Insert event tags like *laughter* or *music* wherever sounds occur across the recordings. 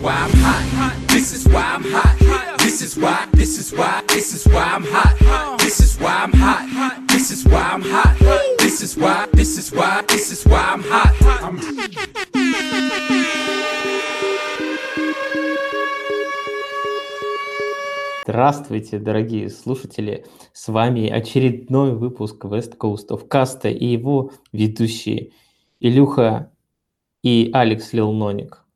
why I'm hot. This is why I'm hot. This is why, this is why, this is why I'm hot. This is why I'm hot. This is why I'm hot. This is why, this is why, this is why I'm hot. I'm Здравствуйте, дорогие слушатели! С вами очередной выпуск West Coast of Cast и его ведущие Илюха и Алекс Лилноник.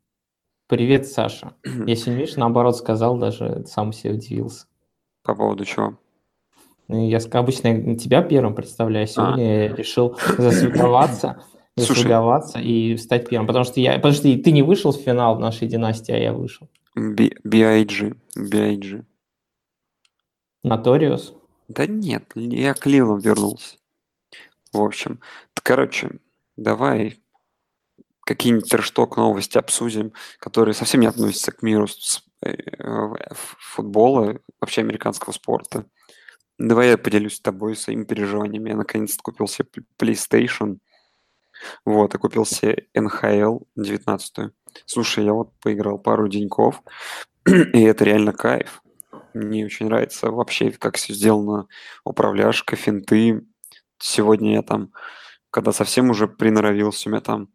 Привет, Саша. Я сегодня, видишь, наоборот сказал, даже сам себе удивился. По поводу чего? Ну, Я обычно тебя первым представляю, а сегодня я решил засвиговаться, *laughs* засвиговаться и стать первым, потому что я, потому что ты не вышел в финал нашей династии, а я вышел. B.I.G. B.I.G. Наториус. Да нет, я к Лилу вернулся. В общем, короче, давай какие-нибудь трешток новости обсудим, которые совсем не относятся к миру э, футбола, вообще американского спорта. Давай я поделюсь с тобой своими переживаниями. Я наконец-то купил себе PlayStation. Вот, и купил себе NHL 19 Слушай, я вот поиграл пару деньков, *clears throat* и это реально кайф. Мне очень нравится вообще, как все сделано. Управляшка, финты. Сегодня я там, когда совсем уже приноровился, у меня там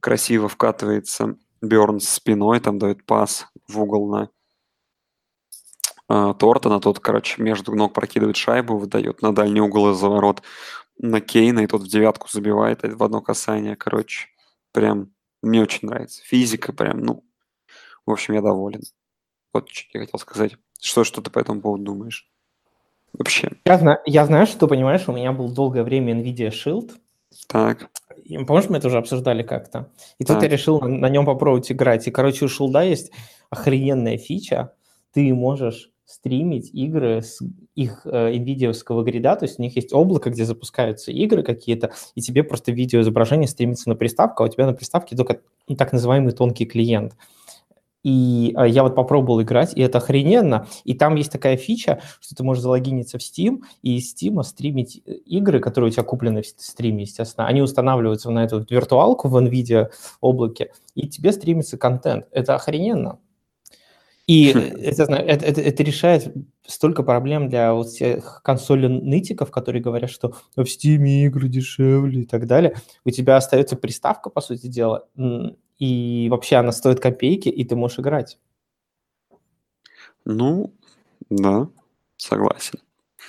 красиво вкатывается Берн с спиной, там дает пас в угол на э, Тортона, тот, короче, между ног прокидывает шайбу, выдает на дальний угол из-за на Кейна, и тот в девятку забивает в одно касание, короче. Прям мне очень нравится. Физика прям, ну, в общем, я доволен. Вот что я хотел сказать. Что, что ты по этому поводу думаешь? Вообще. Я, зна- я знаю, что, понимаешь, у меня был долгое время NVIDIA Shield, Так. И, Помнишь, мы это уже обсуждали как-то? И тут Так. я решил на, на нем попробовать играть. И, короче, у Шилда есть охрененная фича. Ты можешь стримить игры с их э, NVIDIA-овского грида, то есть у них есть облако, где запускаются игры какие-то, и тебе просто видеоизображение стримится на приставку, а у тебя на приставке только ну, так называемый тонкий клиент. И э, я вот попробовал играть, и это охрененно. И там есть такая фича, что ты можешь залогиниться в Steam и из Steam стримить э, игры, которые у тебя куплены в стриме, естественно. Они устанавливаются на эту виртуалку в NVIDIA облаке, и тебе стримится контент. Это охрененно. И это, это, это- это решает столько проблем для вот всех консоли-нытиков, которые говорят, что в Steam игры дешевле и так далее. У тебя остается приставка, по сути дела, и вообще она стоит копейки, и ты можешь играть. Ну, да, согласен.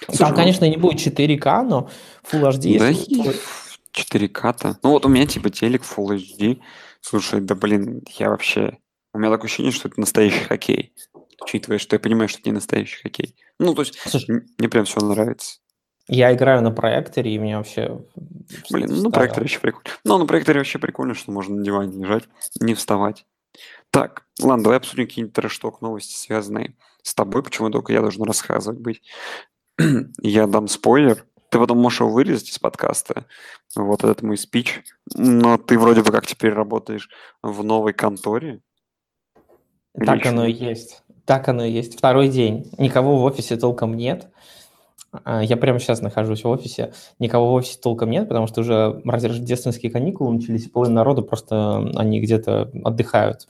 Там, Слушай, ну, конечно, не будет 4К, но Full HD, Да если и твой- 4К-то. Ну вот у меня типа телек Full HD. Слушай, да блин, я вообще... У меня такое ощущение, что это настоящий хоккей. Учитывая, что я понимаю, что это не настоящий хоккей. Ну, то есть, Слушай, мне прям все нравится. я играю на проекторе, и мне вообще... Блин, ну на проекторе вообще прикольно. Ну, на проекторе вообще прикольно, что можно на диване лежать, не вставать. Так, ладно, давай обсудим какие-нибудь трэш-ток новости, связанные с тобой. Почему только я должен рассказывать быть? *clears throat* я дам спойлер. Ты потом можешь его вырезать из подкаста. Вот этот мой спич. Но ты вроде бы как теперь работаешь в новой конторе. Так оно и есть. Так оно и есть. Второй день. Никого в офисе толком нет. А, Я прямо сейчас нахожусь в офисе. Никого в офисе толком нет, потому что уже рождественские каникулы начались, и половина народа просто они где-то отдыхают.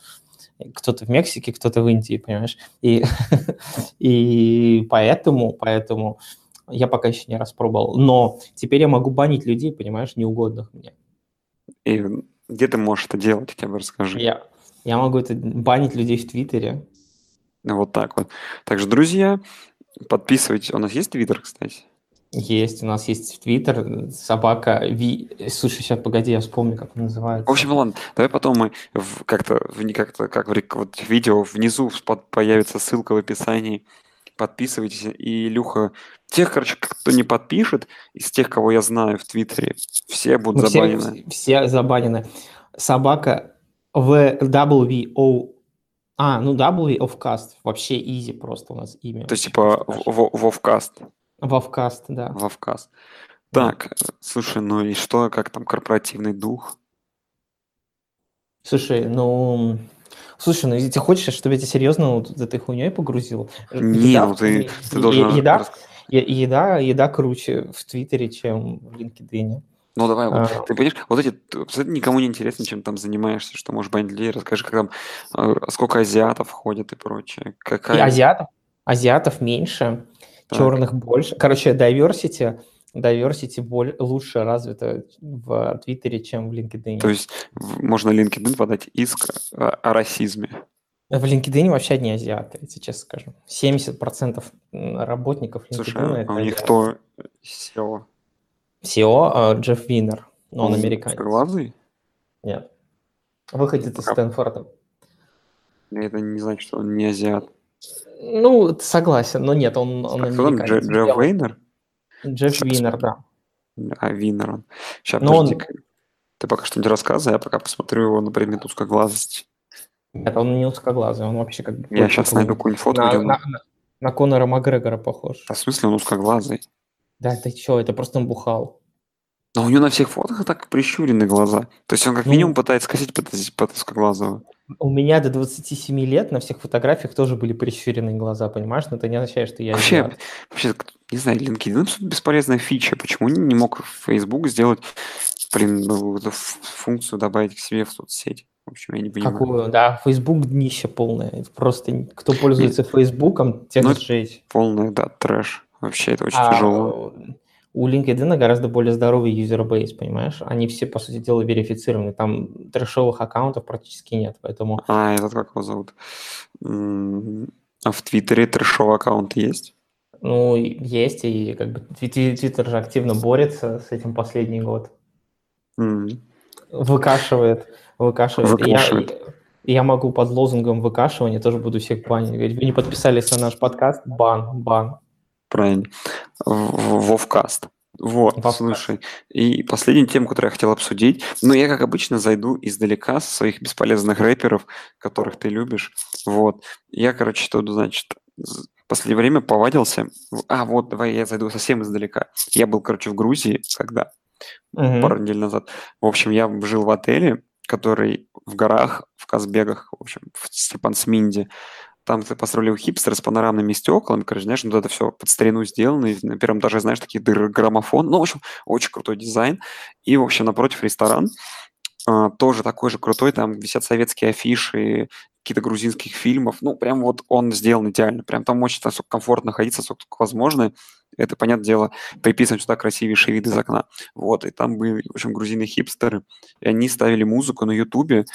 Кто-то в Мексике, кто-то в Индии, понимаешь? И, *laughs* и поэтому, поэтому я пока еще не распробовал. Но теперь я могу банить людей, понимаешь, неугодных мне. И где ты можешь это делать, хотя бы расскажи. Я, я могу это банить людей в Твиттере. Вот так вот. Также, друзья, подписывайтесь. У нас есть твиттер, кстати? Есть, у нас есть Твиттер, собака Ви... Слушай, сейчас, погоди, я вспомню, как он называется. В общем, ладно, давай потом мы в- как-то, в, как-то, как в вот видео внизу появится ссылка в описании. Подписывайтесь. И, Илюха, тех, короче, кто не подпишет, из тех, кого я знаю в Твиттере, все будут Ну, все, забанены. все забанены. Собака WO... А, ну W of Cast. Вообще easy просто у нас имя. То есть, типа, в- в- Вовкаст. Вовкаст, да. Вовкаст. Так, слушай, ну и что, как там корпоративный дух? Слушай, ну... Слушай, ну если ты хочешь, чтобы я тебя серьезно вот этой хуйней погрузил? Не, Еда ну в- ты, ты должен... Еда, еда, еда круче в Твиттере, чем в LinkedIn. Ну давай, вот, А, ты понимаешь, вот эти, абсолютно никому не интересно, чем там занимаешься, что можешь банить людей, расскажи, как там, э, сколько азиатов ходит и прочее, И какая, азиатов, азиатов меньше, так, черных больше. Короче, diversity, diversity боль- лучше развита в Твиттере, чем в то LinkedIn. есть в- можно LinkedIn подать иск о, о расизме. В LinkedIn вообще одни азиаты, я тебе честно скажу. 70% м, работников Слушай, LinkedIn а это а у них кто CEO? CEO а, Джефф Винер, но он Он американец. узкоглазый? Нет. Выходит из Стэнфорда. это не значит, что он не азиат. Ну, согласен, но нет, он, он американец. Джефф Белый. Вейнер? Джефф Винер, да. А, Винер он. Сейчас, Но он, подожди Ты пока что не рассказывай, я пока посмотрю его на предмет узкоглазости. нет, он не узкоглазый, он вообще как бы Я сейчас найду какую-нибудь где На, он... на, на, на Конора Макгрегора похож. А в смысле он узкоглазый? Да, ты чё, это просто он бухал. Но у него на всех фотах так прищурены глаза. То есть он как минимум Ну, пытается скосить под, узкоглазого. у меня до 27 лет на всех фотографиях тоже были прищуренные глаза, понимаешь? Но это не означает, что я Вообще, вообще, не знаю, LinkedIn бесполезная фича. Почему не мог Facebook сделать, блин, ну, эту функцию добавить к себе в соцсети? В общем, я не понимаю. Какую? Да, Facebook днище полное. Это просто кто пользуется Фейсбуком, тех ну сжечь. полный, да, трэш. Вообще, это очень А тяжело. у LinkedIn гораздо более здоровый юзербейс, понимаешь? Они все, по сути дела, верифицированы. Там трэшовых аккаунтов практически нет, поэтому... А, этот как его зовут? А в Твиттере трэшовый аккаунт есть? Ну, есть, и как бы Твит- Твиттер же активно борется с этим последний год. М, Выкашивает, выкашивает. Я, Выкашивает. и я могу под лозунгом выкашивания тоже буду всех банить. Говорить, вы не подписались на наш подкаст? Бан, бан. Правильно. Вовкаст. Вот, Вовкаст. слушай. И последнюю тему, которую я хотел обсудить. Ну, я, как обычно, зайду издалека со своих бесполезных рэперов, которых ты любишь. Вот. Я, короче, тут, значит, в последнее время повадился. А, вот, давай я зайду совсем издалека. Я был, короче, в Грузии, когда? Мгм. Пару недель назад. В общем, я жил в отеле, который в горах, в Казбегах, в общем, в Степансминде. Там ты построили хипстеры с панорамными стеклами, короче, знаешь, вот это все под старину сделано, и на первом этаже, знаешь, такие дыры, граммофон, ну, в общем, очень крутой дизайн, и, в общем, напротив ресторан, а, тоже такой же крутой, там висят советские афиши, какие-то грузинских фильмов, ну, прям вот он сделан идеально, прям там очень насколько комфортно находиться, только возможно, это, понятное дело, приписано сюда красивейший вид из окна, вот, и там были, в общем, грузины-хипстеры, и они ставили музыку на ютубе,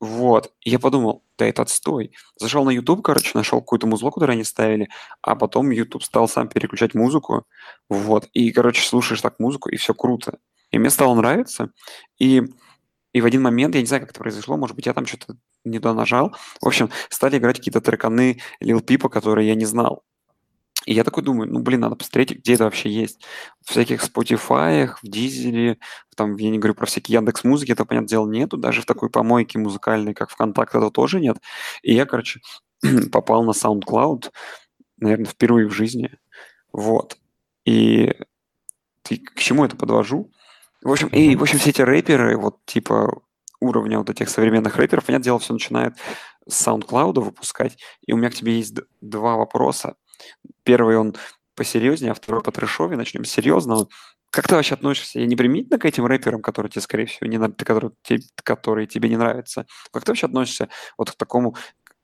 вот, и я подумал, да это отстой. Зашел на YouTube, короче, нашел какую-то музло, которое они ставили, а потом YouTube стал сам переключать музыку, вот, и, короче, слушаешь так музыку, и все круто. И мне стало нравиться, и, и в один момент, я не знаю, как это произошло, может быть, я там что-то не нажал, в общем, стали играть какие-то треканы Lil Peep, которые я не знал. И я такой думаю, ну, блин, надо посмотреть, где это вообще есть. В всяких Spotify, в Дизеле, там, я не говорю про всякие Яндекс Музыки, это, понятное дело, нету. Даже в такой помойке музыкальной, как ВКонтакте, этого тоже нет. И я, короче, *clears throat* попал на SoundCloud, наверное, впервые в жизни. Вот. И ты к чему это подвожу? В общем, и, в общем, все эти рэперы, вот, типа, уровня вот этих современных рэперов, понятное дело, все начинает с SoundCloud выпускать. И у меня к тебе есть два вопроса. Первый он посерьезнее, а второй по трэшове. Начнем с серьезного. Как ты вообще относишься? Я не примитивно к этим рэперам, которые тебе, скорее всего, не которые, которые тебе не нравятся. Как ты вообще относишься вот к такому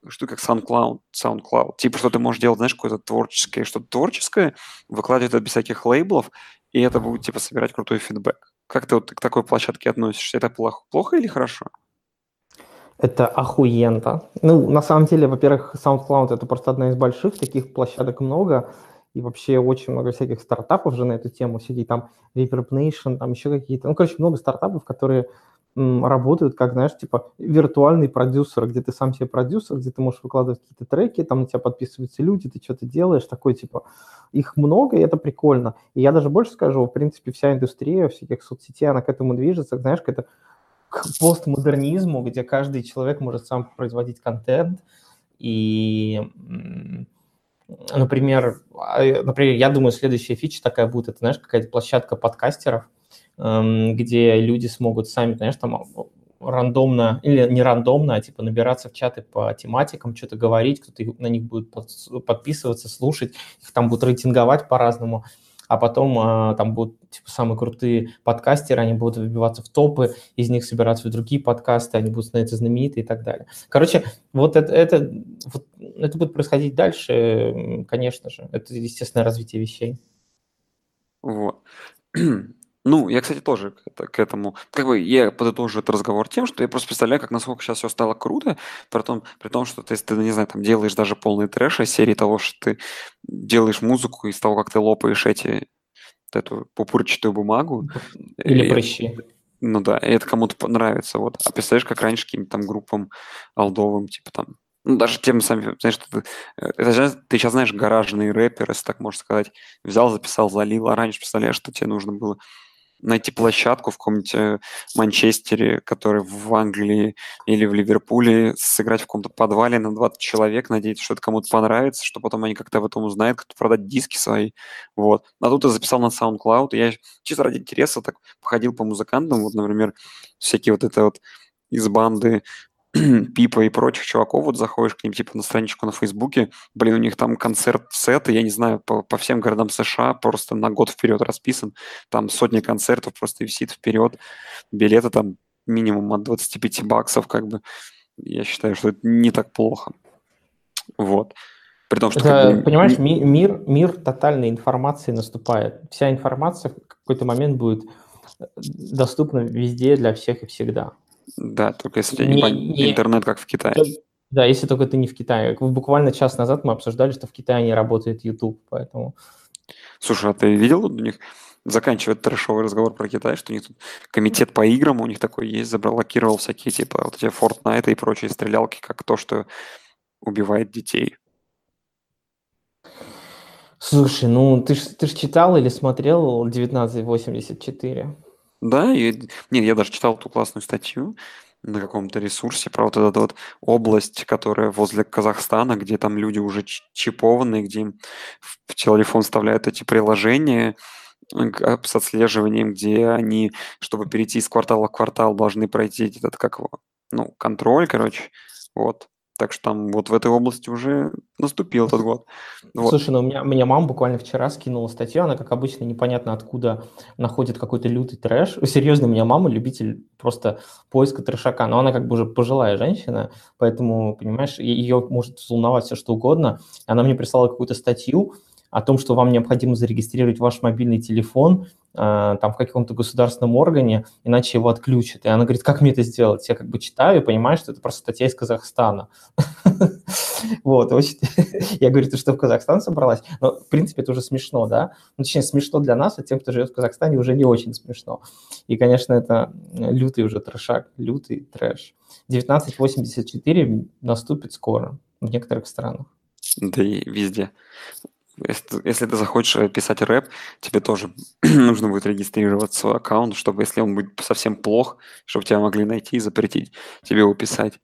что как SoundCloud, SoundCloud? Типа, что ты можешь делать, знаешь, какое-то творческое, что-то творческое, выкладывать это без всяких лейблов, и это будет, типа, собирать крутой фидбэк. Как ты вот к такой площадке относишься? Это плохо, плохо или хорошо? Это охуенно. Ну, на самом деле, во-первых, SoundCloud это просто одна из больших, таких площадок много, и вообще очень много всяких стартапов же на эту тему, всякие там Reverb Nation, там еще какие-то, ну, короче, много стартапов, которые м, работают как, знаешь, типа виртуальный продюсер, где ты сам себе продюсер, где ты можешь выкладывать какие-то треки, там на тебя подписываются люди, ты что-то делаешь, такой, типа, их много, и это прикольно. И я даже больше скажу, в принципе, вся индустрия всяких соцсетей, она к этому движется, знаешь, к это к постмодернизму, где каждый человек может сам производить контент. И, например, а, например, я думаю, следующая фича такая будет, это, знаешь, какая-то площадка подкастеров, эм, где люди смогут сами, знаешь, там рандомно, или не рандомно, а типа набираться в чаты по тематикам, что-то говорить, кто-то на них будет под- подписываться, слушать, их там будут рейтинговать по-разному. А потом а, там будут типа, самые крутые подкастеры, они будут выбиваться в топы, из них собираться в другие подкасты, они будут становиться знаменитые и так далее. Короче, вот это, это, вот, это будет происходить дальше, конечно же. Это естественное развитие вещей. Вот. Ну, я, кстати, тоже к, это- к этому, как бы я подытожу этот разговор тем, что я просто представляю, как насколько сейчас все стало круто, при том, при том, что ты, ты, не знаю, там делаешь даже полный трэш из серии того, что ты делаешь музыку из того, как ты лопаешь эти, вот эту пупырчатую бумагу. Или И- прыщи. ну да, и это кому-то понравится, вот. А представляешь, как раньше каким-то там группам алдовым, типа там, ну даже тем самым, знаешь, что ты, э, это сейчас, ты сейчас знаешь, гаражный рэпер, если так можно сказать, взял, записал, залил, а раньше, представляешь, что тебе нужно было найти площадку в каком-нибудь э, Манчестере, который в Англии или в Ливерпуле, сыграть в каком-то подвале на 20 человек, надеяться, что это кому-то понравится, что потом они как-то об этом узнают, как-то продать диски свои, вот. А тут я записал на SoundCloud, и я чисто ради интереса так походил по музыкантам, вот, например, всякие вот это вот из банды *clears throat* Пипа и прочих чуваков, вот заходишь к ним типа на страничку на Фейсбуке, блин, у них там концерт-сеты, я не знаю, по, по всем городам США просто на год вперед расписан, там сотни концертов просто висит вперед, билеты там минимум от 25 баксов, как бы, я считаю, что это не так плохо. Вот. При том, что... как Это, бы, понимаешь, ми- ми- мир, мир тотальной информации наступает. Вся информация в какой-то момент будет э, доступна везде для всех и всегда. Да, только если у тебя не, Не- интернет, как в Китае. Да, если только ты не в Китае. Буквально час назад мы обсуждали, что в Китае не работает YouTube, поэтому... Слушай, а ты видел, у них заканчивает трэшовый разговор про Китай, что у них тут комитет по играм, у них такой есть, заблокировал всякие типа вот эти Fortnite и прочие стрелялки, как то, что убивает детей. Слушай, ну ты ж, ты ж читал или смотрел 1984? Да, и, нет, я даже читал ту классную статью на каком-то ресурсе про вот эту вот область, которая возле Казахстана, где там люди уже чипованные, где им в телефон вставляют эти приложения с отслеживанием, где они, чтобы перейти из квартала в квартал, должны пройти этот, как его, ну, контроль, короче, вот. Так что там вот в этой области уже наступил этот год. Вот. Слушай, ну у меня, меня мама буквально вчера скинула статью, она, как обычно, непонятно откуда находит какой-то лютый трэш. *laughs* Серьезно, у меня мама любитель просто поиска трэшака, но она как бы уже пожилая женщина, поэтому, понимаешь, ее может взволновать все что угодно. Она мне прислала какую-то статью о том, что вам необходимо зарегистрировать ваш мобильный телефон э, там в каком-то государственном органе, иначе его отключат. И она говорит, как мне это сделать? Я как бы читаю и понимаю, что это просто статья из Казахстана. *laughs* Вот. *laughs* Я говорю, ты что, в Казахстан собралась? Но, в принципе, это уже смешно, да? Ну, точнее, смешно для нас, а тем, кто живет в Казахстане, уже не очень смешно. И, конечно, это лютый уже трэшак, лютый трэш. 1984 наступит скоро в некоторых странах. Да и везде. Если, если ты захочешь э, писать рэп, тебе тоже *clears throat* нужно будет регистрировать свой аккаунт, чтобы, если он будет совсем плох, чтобы тебя могли найти и запретить тебе его писать.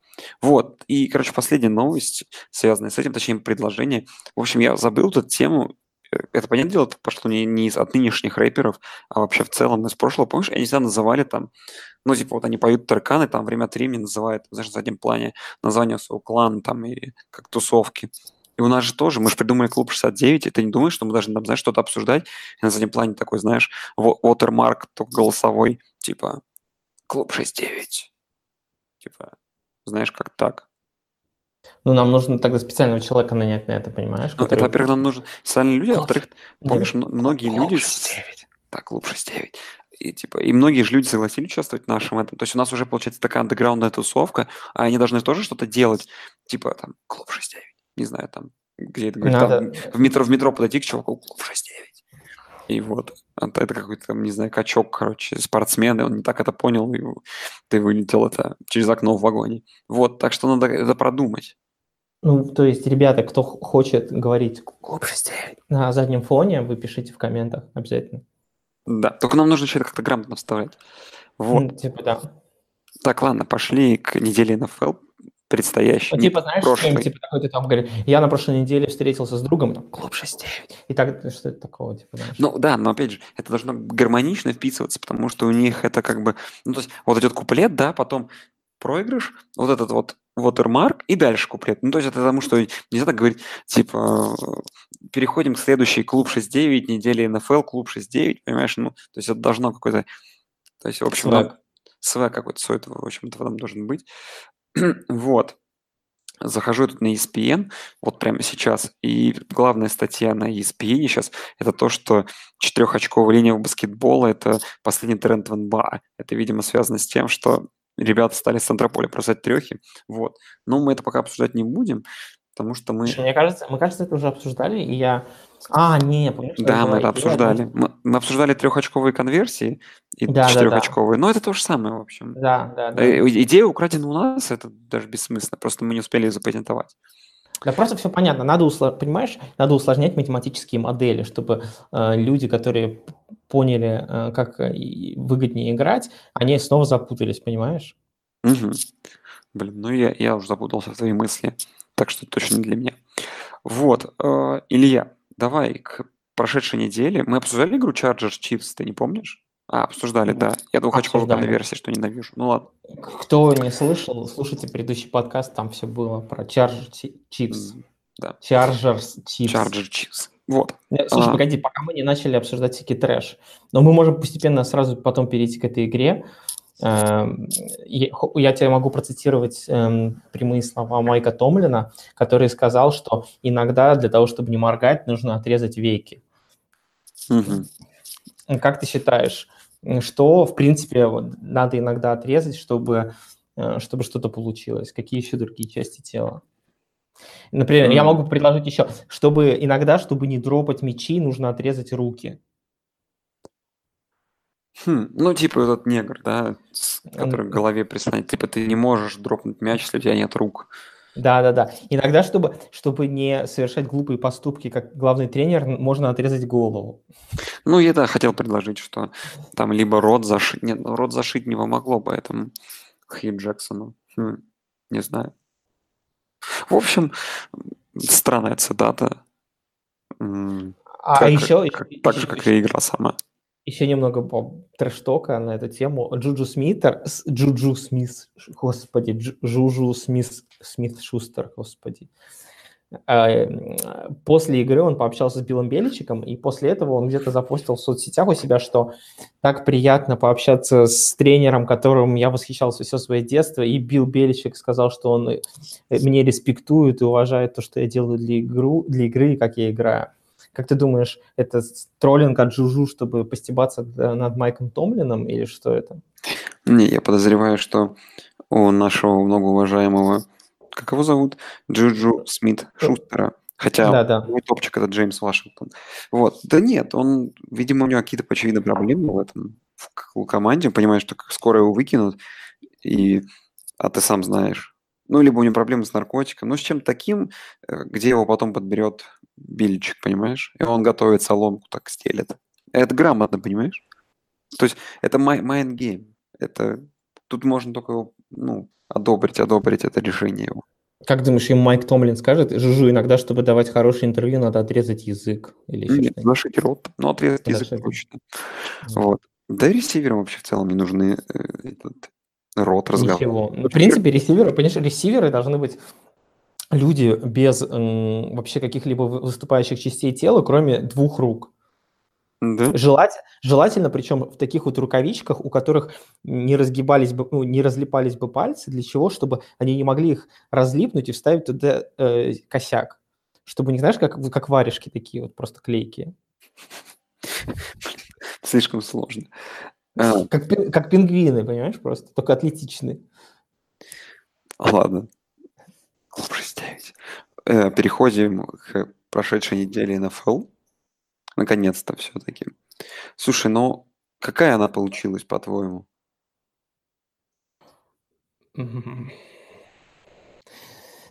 Вот. И, короче, последняя новость, связанная с этим, точнее, предложение. В общем, я забыл эту тему. Э, Это, понятное дело, пошло не, не из от нынешних рэперов, а вообще в целом из прошлого. Помнишь, они всегда называли там, ну, типа, вот они поют тарканы, там время от времени называют, знаешь, в заднем плане название своего клана там и как тусовки. И у нас же тоже, мы же придумали клуб 69, и ты не думаешь, что мы должны там, знаешь, что-то обсуждать, и на заднем плане такой, знаешь, watermark только голосовой, типа, клуб 69. Типа, знаешь, как так. Ну, нам нужно тогда специального человека нанять на это, понимаешь? Ну, это, который- во-первых, нам нужны социальные люди, а во-вторых, помнишь, многие Клуб люди... 69. Так, клуб 69. И, типа, и многие же люди согласились участвовать в нашем этом. То есть у нас уже, получается, такая андеграундная тусовка, а они должны тоже что-то делать. Типа, там, клуб 69. Не знаю, там, где это говорит, там, в метро, в метро подойти к чуваку, клуб 69. И вот, это это какой-то, там, не знаю, качок, короче, спортсмен, и он не так это понял, и ты вылетел это через окно в вагоне. Вот, так что надо это продумать. Ну, то есть, ребята, кто хочет говорить клуб 69 на заднем фоне, вы пишите в комментах обязательно. Да, только нам нужно еще это как-то грамотно вставлять. Вот. Ну, типа, да. Так, ладно, пошли к неделе НФЛ предстоящей. Ну, типа, знаешь, что-нибудь, типа, такой ты там говоришь, я на прошлой неделе встретился с другом, там, клуб 69. И так, что это такого, типа, знаешь? Ну да, но опять же, это должно гармонично вписываться, потому что у них это как бы, ну то есть вот идет куплет, да, потом проигрыш, вот этот вот watermark и дальше куплет. Ну, то есть это потому, что нельзя так говорить, типа, переходим к следующей клуб 6-9, недели НФЛ, клуб 6-9, понимаешь? Ну, то есть это должно какой-то... То есть, в общем, Свэг. свэг какой-то, свой, в общем-то, там должен быть. *clears throat* вот. Захожу тут на ESPN, вот прямо сейчас, и главная статья на ESPN сейчас это то, что четырехочковая линия в баскетбола – это последний тренд в НБА. Это, видимо, связано с тем, что ребята стали с центрополя бросать трехи. Вот. Но мы это пока обсуждать не будем, потому что мы... Мне кажется, мы, кажется, это уже обсуждали, и я... А, не, что Да, мы это обсуждали. Мы, мы обсуждали трехочковые конверсии и Да, да, да. четырехочковые. Но это то же самое, в общем. Да, да, да. Э, Идея украдена у нас, это даже бессмысленно. Просто мы не успели ее запатентовать. Да просто все понятно. Надо, усла- понимаешь, надо усложнять математические модели, чтобы э, люди, которые поняли, э, как э, выгоднее играть, они снова запутались, понимаешь? Мгм. Блин, ну я, я уже запутался в твоей мысли, так что точно не для меня. Вот, э, Илья, давай к прошедшей неделе. Мы обсуждали игру Chargers Chiefs, ты не помнишь? А, обсуждали, да. Я двухочковой Обсуждали. конверсии, что ненавижу. Ну ладно. Кто не слышал, слушайте предыдущий подкаст, там все было про Charger Chi- Chiefs. Да, Chargers Chiefs. Chargers Chiefs. Вот. Э, Слушай, А. погоди, пока мы не начали обсуждать всякий трэш. Но мы можем постепенно сразу потом перейти к этой игре. Эм, Я я тебе могу процитировать эм, прямые слова Майка Томлина, который сказал, что иногда для того, чтобы не моргать, нужно отрезать веки. Мгм. Как ты считаешь, что, в принципе, надо иногда отрезать, чтобы, э, чтобы что-то получилось? Какие еще другие части тела? Например, я М. могу предложить еще, чтобы иногда, чтобы не дропать мячи, нужно отрезать руки. Хм, ну, типа этот негр, да, с- который к голове пристанет. Типа ты не можешь дропнуть мяч, если у тебя нет рук. Да, да, да. Иногда, чтобы, чтобы не совершать глупые поступки, как главный тренер, можно отрезать голову. Ну, я да, хотел предложить, что там либо рот зашить... Нет, ну, рот зашить не помогло бы этому Хью Джексону. Хм, не знаю. В общем, странная цитата. М, А как- еще, как- так же, как и игра сама. Еще немного trash talk а на эту тему. Джуджу Смитер, Джуджу Смит, ш- господи, Дж- Джуджу Смит, Смит Шустер, господи. А, м, После игры он пообщался с Биллом Беличиком, и после этого он где-то запостил в соцсетях у себя, что так приятно пообщаться с тренером, которым я восхищался все свое детство, и Билл Беличик сказал, что он э, мне респектует и уважает то, что я делаю для, игру, для игры и как я играю. Как ты думаешь, это троллинг от Жужу, чтобы постебаться над Майком Томлином, или что это? Не, я подозреваю, что у нашего многоуважаемого, как его зовут, Джуджу Смит Шустера, хотя Да-да. мой топчик это Джеймс Вашингтон. Вот. Да нет, он, видимо, у него какие-то, очевидно, проблемы в этом в команде, понимаешь, что скоро его выкинут, и, а ты сам знаешь. Ну, либо у него проблемы с наркотиком, ну, с чем-то таким, э, где его потом подберет Бильчик, понимаешь? И он готовит соломку, так стелет. Это грамотно, понимаешь? То есть это mind game. Это тут можно только его, ну, одобрить, одобрить это решение его. Как думаешь, им Майк Томлин скажет, Жужу, иногда, чтобы давать хорошее интервью, надо отрезать язык или еще Нет, зашить рот, но отрезать язык Зашить. точно. Вот. Да и ресиверам вообще в целом не нужны э, этот рот разговор. Ничего. Ну, В принципе, ресиверы, понимаешь, ресиверы должны быть люди без м, вообще каких-либо вы- выступающих частей тела, кроме двух рук. Да? Желать, желательно, причем в таких вот рукавичках, у которых не разгибались бы, ну, не разлипались бы пальцы, для чего? Чтобы они не могли их разлипнуть и вставить туда э, косяк. Чтобы, не знаешь, как, как варежки такие вот, просто клейкие. *laughs* Слишком сложно. А, Как, как пингвины, понимаешь, просто, только атлетичные. ладно. 69. Э, переходим к прошедшей неделе НФЛ. Наконец-то все-таки. Слушай, ну какая она получилась, по-твоему?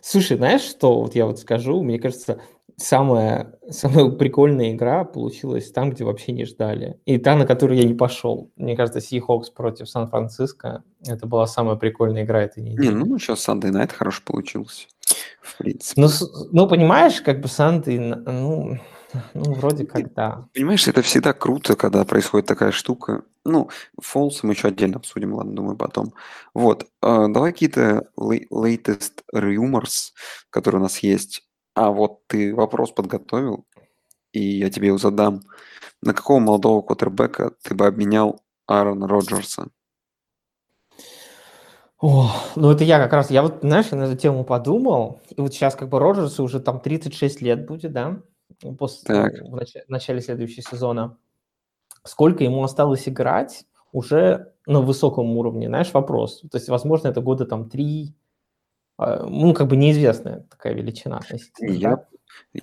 Слушай, знаешь, что вот я вот скажу? Мне кажется, самая, *laughs* самая прикольная игра получилась там, где вообще не ждали. И та, на которую я не пошел. Мне кажется, Seahawks против Сан-Франциско. Это была самая прикольная игра этой недели. Не, ну сейчас Sunday Night хорошо получился. В принципе. Ну, ну, понимаешь, как бы Санты, ну, ну, вроде как да. Понимаешь, это всегда круто, когда происходит такая штука. Ну, Фолс мы еще отдельно обсудим, ладно, думаю, потом. Вот, э, давай какие-то latest rumors, которые у нас есть. А вот ты вопрос подготовил, и я тебе его задам. На какого молодого квотербека ты бы обменял Аарона Роджерса? О, ну это я как раз, я вот, знаешь, я на эту тему подумал, и вот сейчас как бы Роджерсу уже там 36 лет будет, да, после, Так. в, нач- в начале следующего сезона. Сколько ему осталось играть уже на высоком уровне, знаешь, вопрос. То есть, возможно, это года там три, а, ну, как бы неизвестная такая величина относительно, Я, да.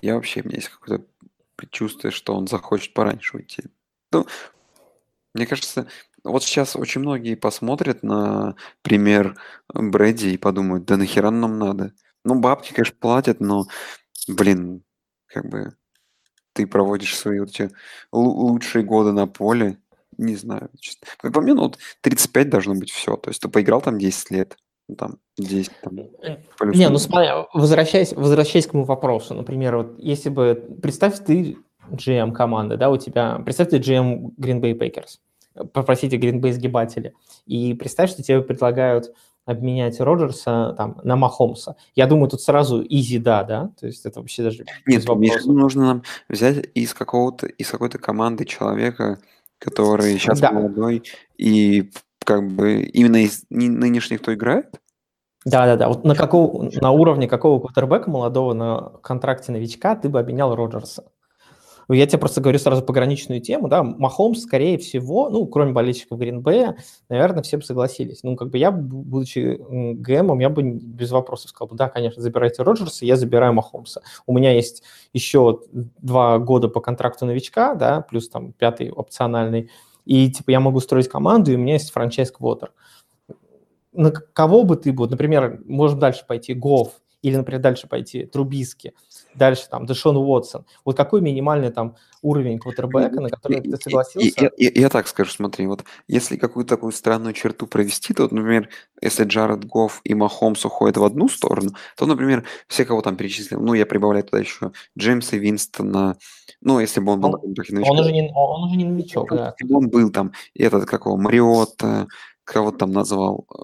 я вообще, у меня есть какое-то предчувствие, что он захочет пораньше уйти. Ну, мне кажется, вот сейчас очень многие посмотрят на пример Брэди и подумают, да нахера нам надо? Ну, бабки, конечно, платят, но, блин, как бы ты проводишь свои вот эти лу- лучшие годы на поле, не знаю. честно. Как по мне, ну, вот 35 должно быть все. То есть ты поиграл там 10 лет, там 10, там, плюс Не, ну смотри, возвращаясь, возвращаясь к моему вопросу, например, вот если бы, представь, ты GM команды, да, у тебя, представь, ты GM Green Bay Packers, попросите Green Bay сгибатели, и представь, что тебе предлагают обменять Роджерса там, на Махомса. Я думаю, тут сразу easy да, да, то есть это вообще даже Нет, виду, нужно нам взять из какого-то, из какой-то команды человека, который сейчас Да. молодой, и как бы именно из ни- нынешних, кто играет? Да-да-да, вот на, какого, на уровне какого квотербека молодого на контракте новичка ты бы обменял Роджерса? Я тебе просто говорю сразу пограничную тему, да, Махомс, скорее всего, ну, кроме болельщиков Гринбея, наверное, все бы согласились. Ну, как бы я, бу- будучи ГМом, я бы без вопросов сказал бы, да, конечно, забирайте Роджерса, я забираю Махомса. У меня есть еще два года по контракту новичка, да, плюс там пятый опциональный, и, типа, я могу строить команду, и у меня есть франчайз-квотер. На кого бы ты бы, вот, например, можем дальше пойти Гофф, или, например, дальше пойти Трубиски, дальше там Дэшон Уотсон. Вот какой минимальный там уровень квотербека, на который ты согласился? и- и- Я так скажу, смотри, вот если какую-то такую странную черту провести, то, вот, например, если Джаред Гофф и Махомс уходят в одну сторону, то, например, все, кого там перечислил, ну, я прибавляю туда еще Джеймса Винстона, ну, если бы он был Он- контракте Он уже не, он уже не новичок, да. если бы он был там, этот, как его, Мариотта, кого там назвал, э,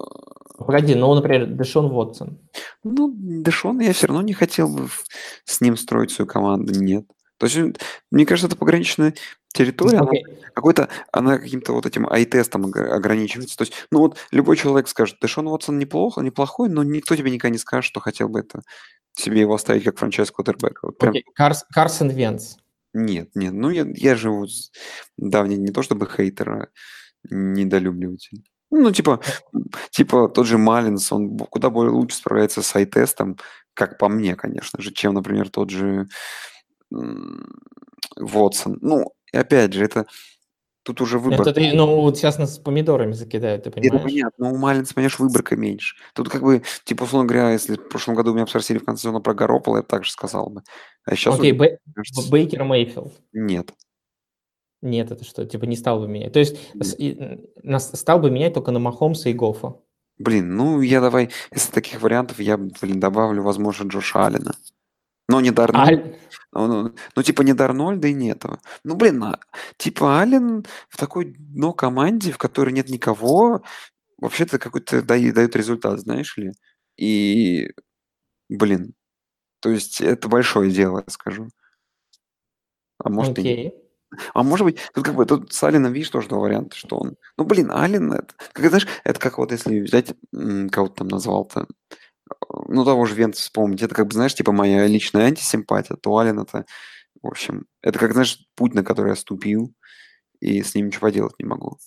Погоди, ну, например, Дэшон Уотсон. Ну, Дэшона я все равно не хотел бы с ним строить свою команду, нет. То есть, мне кажется, это пограничная территория, она Окей. какой-то, она каким-то вот этим ай-тестом ог- ограничивается. То есть, ну вот любой человек скажет, Дэшон Уотсон неплохо, неплохой, но никто тебе никогда не скажет, что хотел бы это себе его оставить как франчайз квотербека. Вот прям Окей, Карс- Карсон Венц. нет, нет. Ну, я, я живу с давний не то чтобы хейтер, а недолюбливатель. Ну, типа, типа тот же Малинс, он куда более лучше справляется с ай-тестом, как по мне, конечно же, чем, например, тот же Вотсон. Ну, и опять же, это тут уже выбор. Это ты, ну, вот сейчас нас с помидорами закидают, ты Это понимаешь? понятно, но у Малинса, понимаешь, выборка меньше. Тут как бы, типа, условно говоря, если в прошлом году меня спросили в конце сезона про Гаропола, я так же сказал бы. А сейчас Окей, кажется, Бейкер Мейфилд. нет. Нет, это что, типа не стал бы менять. То есть и, нас стал бы менять только на Махомса и Гофа. Блин, ну я давай, из таких вариантов я, блин, добавлю, возможно, Джоша Аллена. Но не Дарнольд. Аль- Ну, ну, ну, типа не Дарнольда и не этого. Ну, блин, а, типа Аллен в такой дно команде, в которой нет никого, вообще-то какой-то дает, дает результат, знаешь ли. И, блин, то есть это большое дело, я скажу. А может и нет. Окей. А может быть, тут как бы тут с Алленом, видишь, тоже два варианта, что он... Ну, блин, Аллен, это, как, знаешь, это как вот если взять, м, кого ты там назвал-то, ну, того же Венца вспомнить, это как бы, знаешь, типа моя личная антисимпатия, то Аллен это, в общем, это как, знаешь, путь, на который я ступил, и с ним ничего поделать не могу.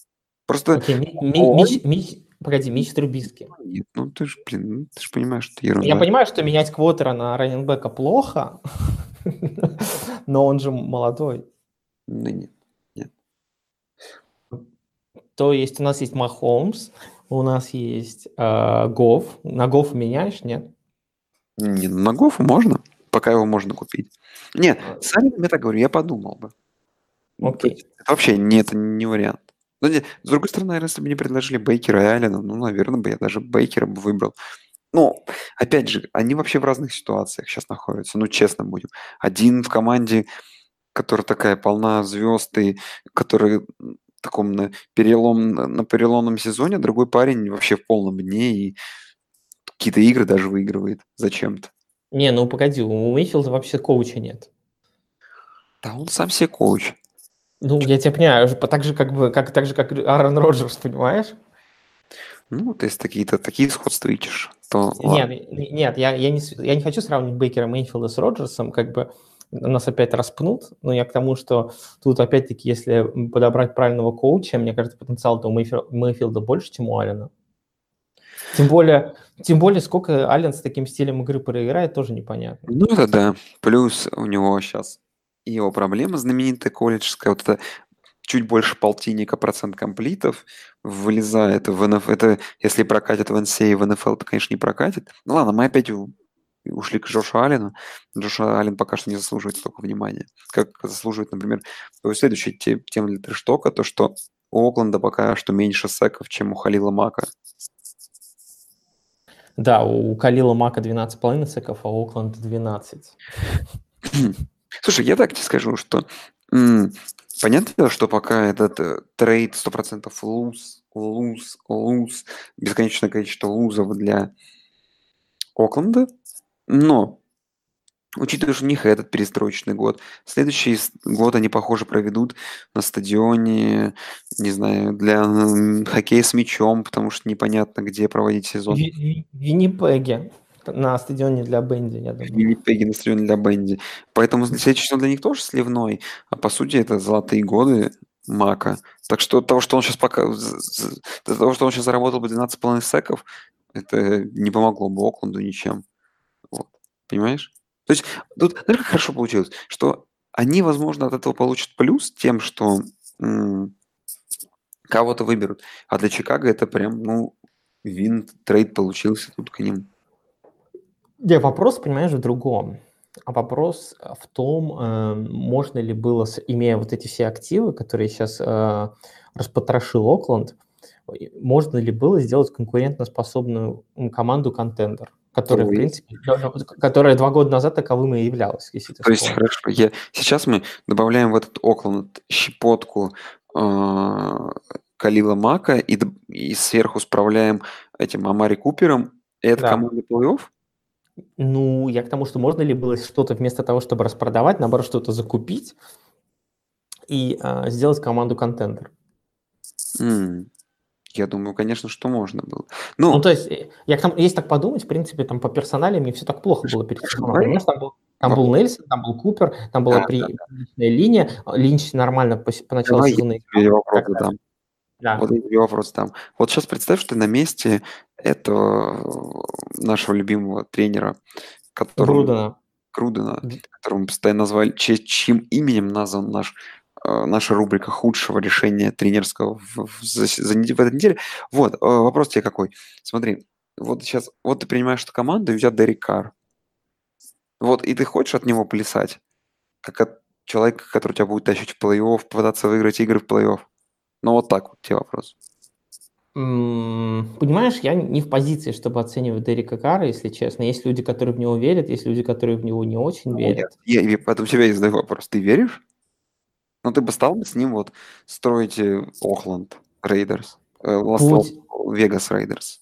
Просто, Окей, Ми- Ми- он- Мич, Мич- погоди, Мич Трубиски. нет, ну, ты же, блин, ну, ты же понимаешь, что это ерунда. Я понимаю, что менять квотера на раненбека плохо, *laughs* но он же молодой. Ну, нет. То есть у нас есть Махомс, у нас есть э, Гофф. На Гофф меняешь, нет? Не, ну, на Гофу можно, пока его можно купить. Не, с Алленом я так говорю, я подумал бы. Ну, Окей. это вообще не, это не вариант. Ну, не, с другой стороны, наверное, если бы мне предложили Бейкера и Аллена, ну, наверное, бы я даже Бейкера бы выбрал. Ну, опять же, они вообще в разных ситуациях сейчас находятся, ну, честно будем. Один в команде, которая такая полна звезд, и который таком на, перелом, на переломном сезоне, другой парень вообще в полном дне и какие-то игры даже выигрывает зачем-то. Не, ну погоди, у Мейфилда вообще коуча нет. Да он сам себе коуч. Ну, я тебя понимаю, так же, как бы, как, так же, как Аарон Роджерс, понимаешь? Ну, то есть такие-то такие сходства ищешь, то Нет, нет я, я, не, я не хочу сравнивать Бейкера Мейнфилда с Роджерсом, как бы нас опять распнут, но я к тому, что тут опять-таки, если подобрать правильного коуча, мне кажется, потенциал-то у Мейфилда больше, чем у Алина. Тем более, тем более, сколько Ален с таким стилем игры проиграет, тоже непонятно. Ну, это да. Плюс у него сейчас его проблема знаменитая колледжская, вот это чуть больше полтинника процент комплитов вылезает в НФЛ. Это если прокатит в NCAA в НФЛ, то, конечно, не прокатит. Ну ладно, мы опять ушли к Джошу Аллену. Джошу Аллен пока что не заслуживает столько внимания, как заслуживает, например, следующая тема для Трештока, то, что у Окленда пока что меньше секов, чем у Халила Мака. Да, у Калила Мака 12,5 секов, а у Окленда 12. *clears throat* Слушай, я так тебе скажу, что понятно, что пока этот э, трейд 100% луз, луз, луз, бесконечное количество лузов для Окленда, но учитывая, что у них этот перестроечный год, следующий год они, похоже, проведут на стадионе, не знаю, для хоккея с мячом, потому что непонятно, где проводить сезон. В Виннипеге на стадионе для Бенди, я думаю. Виннипеге на стадионе для Бенди. Поэтому следующий сезон для них тоже сливной, а по сути это золотые годы Мака. Так что того, что он сейчас пока... Того, что он сейчас заработал бы 12,5 секов, это не помогло бы Окленду ничем. Понимаешь? То есть тут, знаешь, как хорошо получилось, что они, возможно, от этого получат плюс тем, что м- кого-то выберут. А для Чикаго это прям, ну, вин трейд получился тут к ним. Не, вопрос, понимаешь, в другом. А вопрос в том, э, можно ли было, имея вот эти все активы, которые сейчас э, распотрошил Окленд, можно ли было сделать конкурентоспособную команду контендер? Которая, в принципе, которая два года назад таковым и являлась. Если То есть, хорошо, я, сейчас мы добавляем в этот Окленд щепотку э, Калила Мака и, и сверху справляем этим Амари Купером. И это да. команда плей-офф? Ну, я к тому, что можно ли было что-то вместо того, чтобы распродавать, наоборот, что-то закупить и э, сделать команду контендер. Mm. Я думаю, конечно, что можно было. Ну, ну то есть, э, я к тому, если так подумать, в принципе, там по персонале мне все так плохо было перед сезоном. Там был, там был Нельсон, там был Купер, там была да, приличная да. линия. Линч нормально по, поначалу Давай сезона играл. Вопросы там. Да. Вот эти вопрос там. Вот сейчас представь, что ты на месте этого нашего любимого тренера, который... Грудена. Которого мы постоянно назвали, чьим именем назван наш Э, наша рубрика худшего решения тренерского в, в, за, за, в этой неделе. Вот, э, вопрос тебе какой. Смотри, вот сейчас, вот ты принимаешь эту команду, и у тебя Дерек Карр. Вот, и ты хочешь от него плясать, как от человека, который тебя будет тащить в плей-офф, пытаться выиграть игры в плей-офф. Ну, вот так вот тебе вопрос. Понимаешь, я не в позиции, чтобы оценивать Дерека Карра, если честно. Есть люди, которые в него верят, есть люди, которые в него не очень ну, верят. Я, я, поэтому тебя и задаю вопрос. Ты веришь? Ну, ты бы стал бы с ним вот строить э, Окленд Рейдерс, э, Лас-Вегас Рейдерс.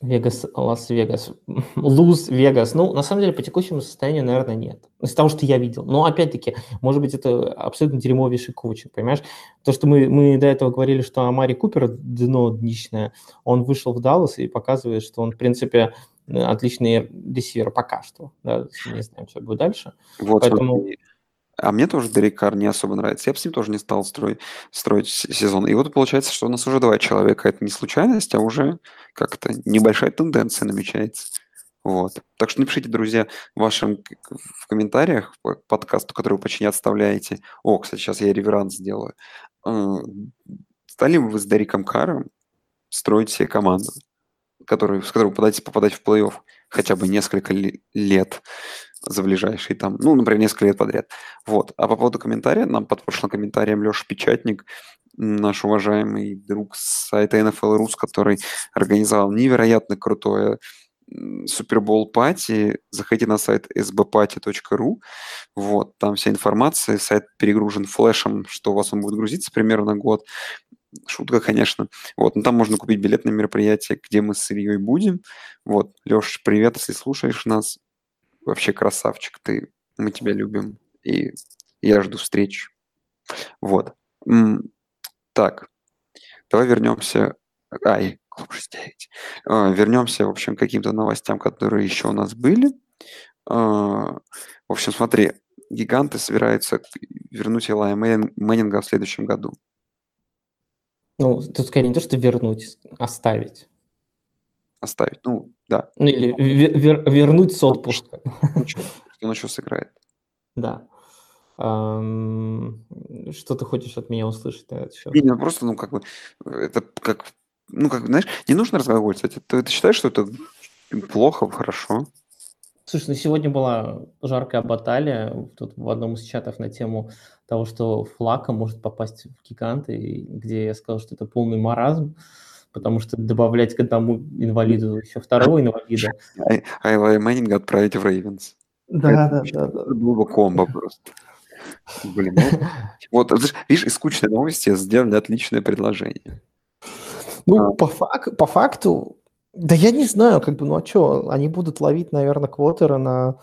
Вегас, Лас-Вегас, Луз-Вегас. Ну, на самом деле, по текущему состоянию, наверное, нет. Из того, что я видел. Но, опять-таки, может быть, это абсолютно дерьмовейший коучинг, понимаешь? То, что мы, мы до этого говорили, что Амари Купер дно днищное, он вышел в Даллас и показывает, что он, в принципе, отличный ресивер пока что. Да? Не знаем, что будет дальше. Вот, Поэтому... Вот, а мне тоже Дерек Карр не особо нравится. Я бы с ним тоже не стал строить, строить сезон. И вот получается, что у нас уже два человека. Это не случайность, а уже как-то небольшая тенденция намечается. Вот. Так что напишите, друзья, в вашем в комментариях к подкасту, который вы почти не отставляете. О, кстати, сейчас я реверанс сделаю. Э, стали бы вы с Дериком Карром строить себе команду, который, с которой вы попадаете попадать в плей-офф хотя бы несколько лет за ближайшие там, ну, например, несколько лет подряд. Вот. А по поводу комментария, нам под прошлым комментарием Леша Печатник, наш уважаемый друг с сайта NFL Rus, который организовал невероятно крутое Супербол пати, заходите на сайт sbparty.ru, вот, там вся информация, сайт перегружен флешем, что у вас он будет грузиться примерно год, шутка, конечно. Вот, но там можно купить билет на мероприятие, где мы с Ильей будем. Вот, Леш, привет, если слушаешь нас. Вообще красавчик ты. Мы тебя любим. И я жду встреч. Вот. Так, давай вернемся. Ай, клуб 69. А, вернемся, в общем, к каким-то новостям, которые еще у нас были. А, в общем, смотри, гиганты собираются вернуть Элая Мэннинга в следующем году. Ну, тут скорее не то, что вернуть, оставить. Оставить, ну, да. Ну, или вер- вернуть с отпуска. Ну, что, он еще сыграет. Да. Что ты хочешь от меня услышать на этот счет? Не, ну просто, ну, как бы, это как, ну, как, знаешь, не нужно разглагольствовать. Ты, ты считаешь, что это плохо, хорошо? Слушай, ну сегодня была жаркая баталия тут в одном из чатов на тему того, что Флака может попасть в гиганты, где я сказал, что это полный маразм, потому что добавлять к одному инвалиду еще второго инвалида. *laughs* Илая Мэннинга отправить в Рейвенс. Да, да, да, было бы комбо просто. Блин, ну, *laughs* вот, видишь, из скучной новости сделали отличное предложение. Ну, а. по, фак, по факту, да я не знаю, как бы, ну а что, они будут ловить, наверное, квотера на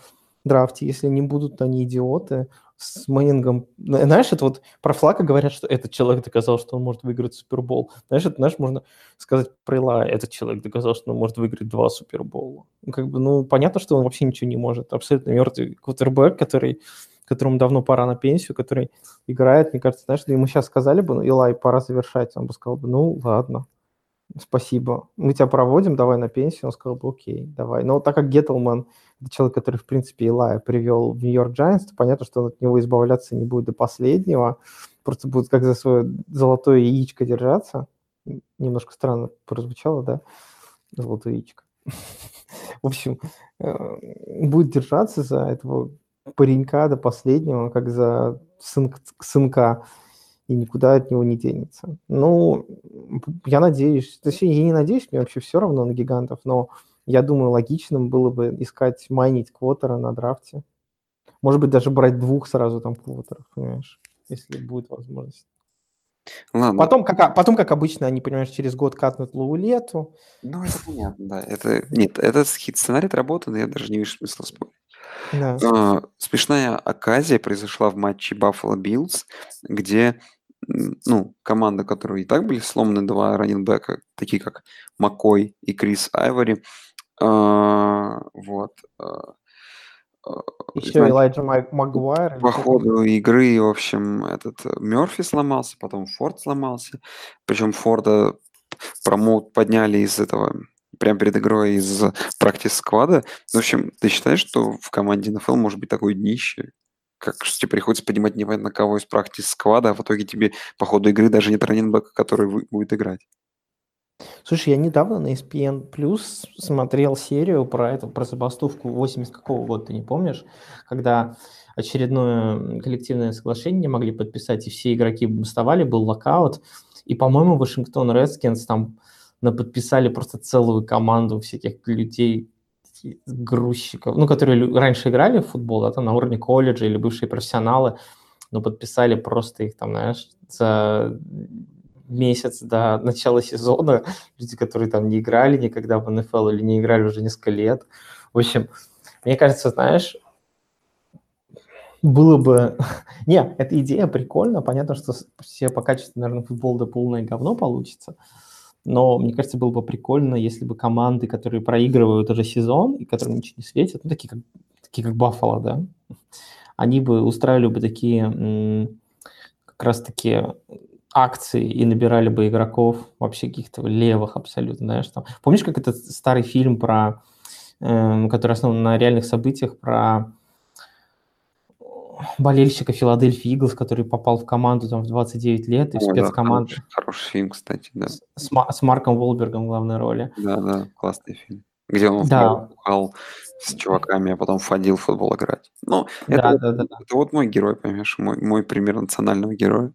драфте, если не будут, они идиоты с Мэннингом. Знаешь, это вот про Флака говорят, что этот человек доказал, что он может выиграть Супербол. Знаешь, это, знаешь, можно сказать про Илая, этот человек доказал, что он может выиграть два Супербола. Ну, как бы, ну, понятно, что он вообще ничего не может. Абсолютно мертвый квотербек, который которому давно пора на пенсию, который играет, мне кажется, знаешь, ему сейчас сказали бы, ну, Илай, пора завершать, он бы сказал бы, ну, ладно, спасибо, мы тебя проводим, давай на пенсию. Он сказал бы, окей, давай. Но так как Геттлман человек, который, в принципе, Илая привел в Нью-Йорк Джайнс, то понятно, что он от него избавляться не будет до последнего, просто будет как за свое золотое яичко держаться. Немножко странно прозвучало, да? Золотое яичко. *laughs* В общем, э, будет держаться за этого паренька до последнего, как за сын, сынка и никуда от него не денется. Ну, я надеюсь, точнее, я не надеюсь, мне вообще все равно на гигантов, но я думаю, логичным было бы искать, майнить квотера на драфте. Может быть, даже брать двух сразу там квотеров, понимаешь, если будет возможность. Ладно. Потом, как, потом, как обычно, они, понимаешь, через год катнут Лаулету. Ну, это понятно, да. Это, нет, этот сценарий отработан, я даже не вижу смысла спорить. Да. А, смешная оказия произошла в матче Buffalo Bills, где ну, команда, которая и так были сломаны два раненбека, такие как Макой и Крис Айвори, а, вот. А, Еще Элайджа Магуайр. По ходу игры, в общем, этот Мерфи сломался, потом Форд сломался. Причем Форда промоут подняли из этого прямо перед игрой из практис сквада. В общем, ты считаешь, что в команде NFL может быть такое днище? Как что тебе приходится поднимать непонятно кого из практис сквада, а в итоге тебе по ходу игры даже нет раненбека, который будет играть? Слушай, я недавно на ESPN Plus смотрел серию про эту, про забастовку 80 какого года, ты не помнишь? Когда очередное коллективное соглашение могли подписать, и все игроки бастовали, был локаут. И, по-моему, Вашингтон Редскинс там подписали просто целую команду всяких людей, грузчиков, ну, которые раньше играли в футбол, да, там на уровне колледжа или бывшие профессионалы, но подписали просто их там, знаешь, за месяц до начала сезона, *laughs* люди, которые там не играли никогда в НФЛ или не играли уже несколько лет. В общем, мне кажется, знаешь, было бы... *laughs* Не, эта идея прикольная. Понятно, что все по качеству, наверное, футбол да полное говно получится. Но мне кажется, было бы прикольно, если бы команды, которые проигрывают уже сезон и которым ничего не светит, ну, такие как, такие как Баффало, да, они бы устраивали бы такие как раз-таки акции и набирали бы игроков вообще каких-то левых абсолютно, знаешь, там. Помнишь, как этот старый фильм про, э, который основан на реальных событиях, про болельщика Филадельфии Иглс, который попал в команду там в 29 лет, и в спецкоманду. Да, хороший, хороший фильм, кстати, да. С, с Марком Волбергом в главной роли. Да, да, классный фильм. Где он да. бухал с чуваками, а потом ходил в футбол играть. Ну, это, да, вот, да, да. это вот мой герой, понимаешь, мой, мой пример национального героя.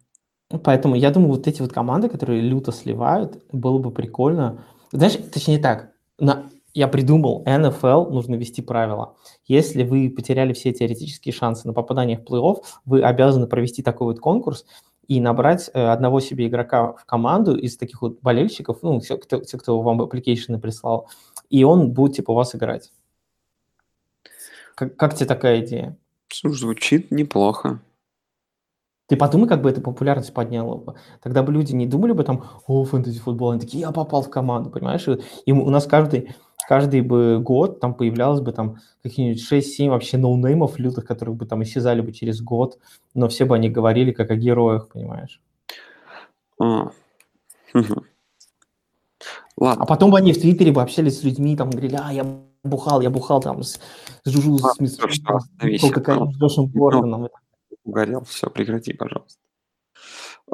Поэтому я думаю, вот эти вот команды, которые люто сливают, было бы прикольно. Знаешь, точнее так, на, я придумал, НФЛ нужно вести правила. Если вы потеряли все теоретические шансы на попадание в плей-офф, вы обязаны провести такой вот конкурс и набрать э, одного себе игрока в команду из таких вот болельщиков, ну, все, кто, те, кто вам application прислал, и он будет, типа, у вас играть. Как, как тебе такая идея? Звучит неплохо. Ты подумай, как бы эта популярность подняла бы. Тогда бы люди не думали бы там, о, фэнтези-футбол, они такие, я попал в команду, понимаешь? И у нас каждый, каждый бы год там появлялось бы там какие-нибудь 6-7 вообще ноунеймов лютых, которые бы там исчезали бы через год, но все бы они говорили как о героях, понимаешь? А. Ладно. А потом бы они в Твиттере бы общались с людьми, там говорили, а, я бухал, я бухал там с, Жужу, с, с, с, Джошем. Угорел, все, прекрати, пожалуйста.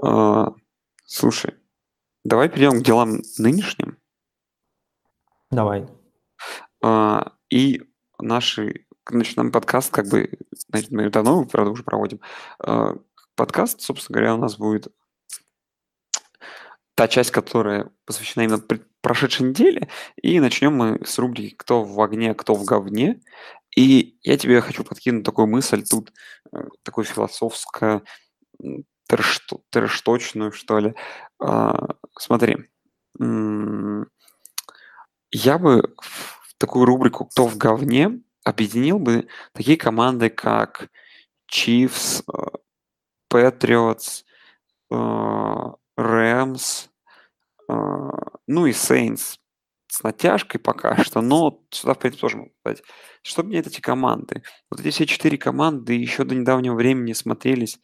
А, слушай, давай перейдем к делам нынешним. Давай. А, и наши, значит, нам подкаст, как бы, значит, мы давно, правда, уже проводим. А, подкаст, собственно говоря, у нас будет та часть, которая посвящена именно прошедшей неделе. И начнем мы с рубрики «Кто в огне, кто в говне». И я тебе хочу подкинуть такую мысль тут, э, такую философскую, трэшточную, что ли. А, смотри, я бы такую рубрику «Кто в говне» объединил бы такие команды, как Chiefs, э, Patriots, Рэмс, ну и Saints с натяжкой пока что, но сюда, в принципе, тоже могу сказать. Что мне эти команды? Вот эти все четыре команды еще до недавнего времени смотрелись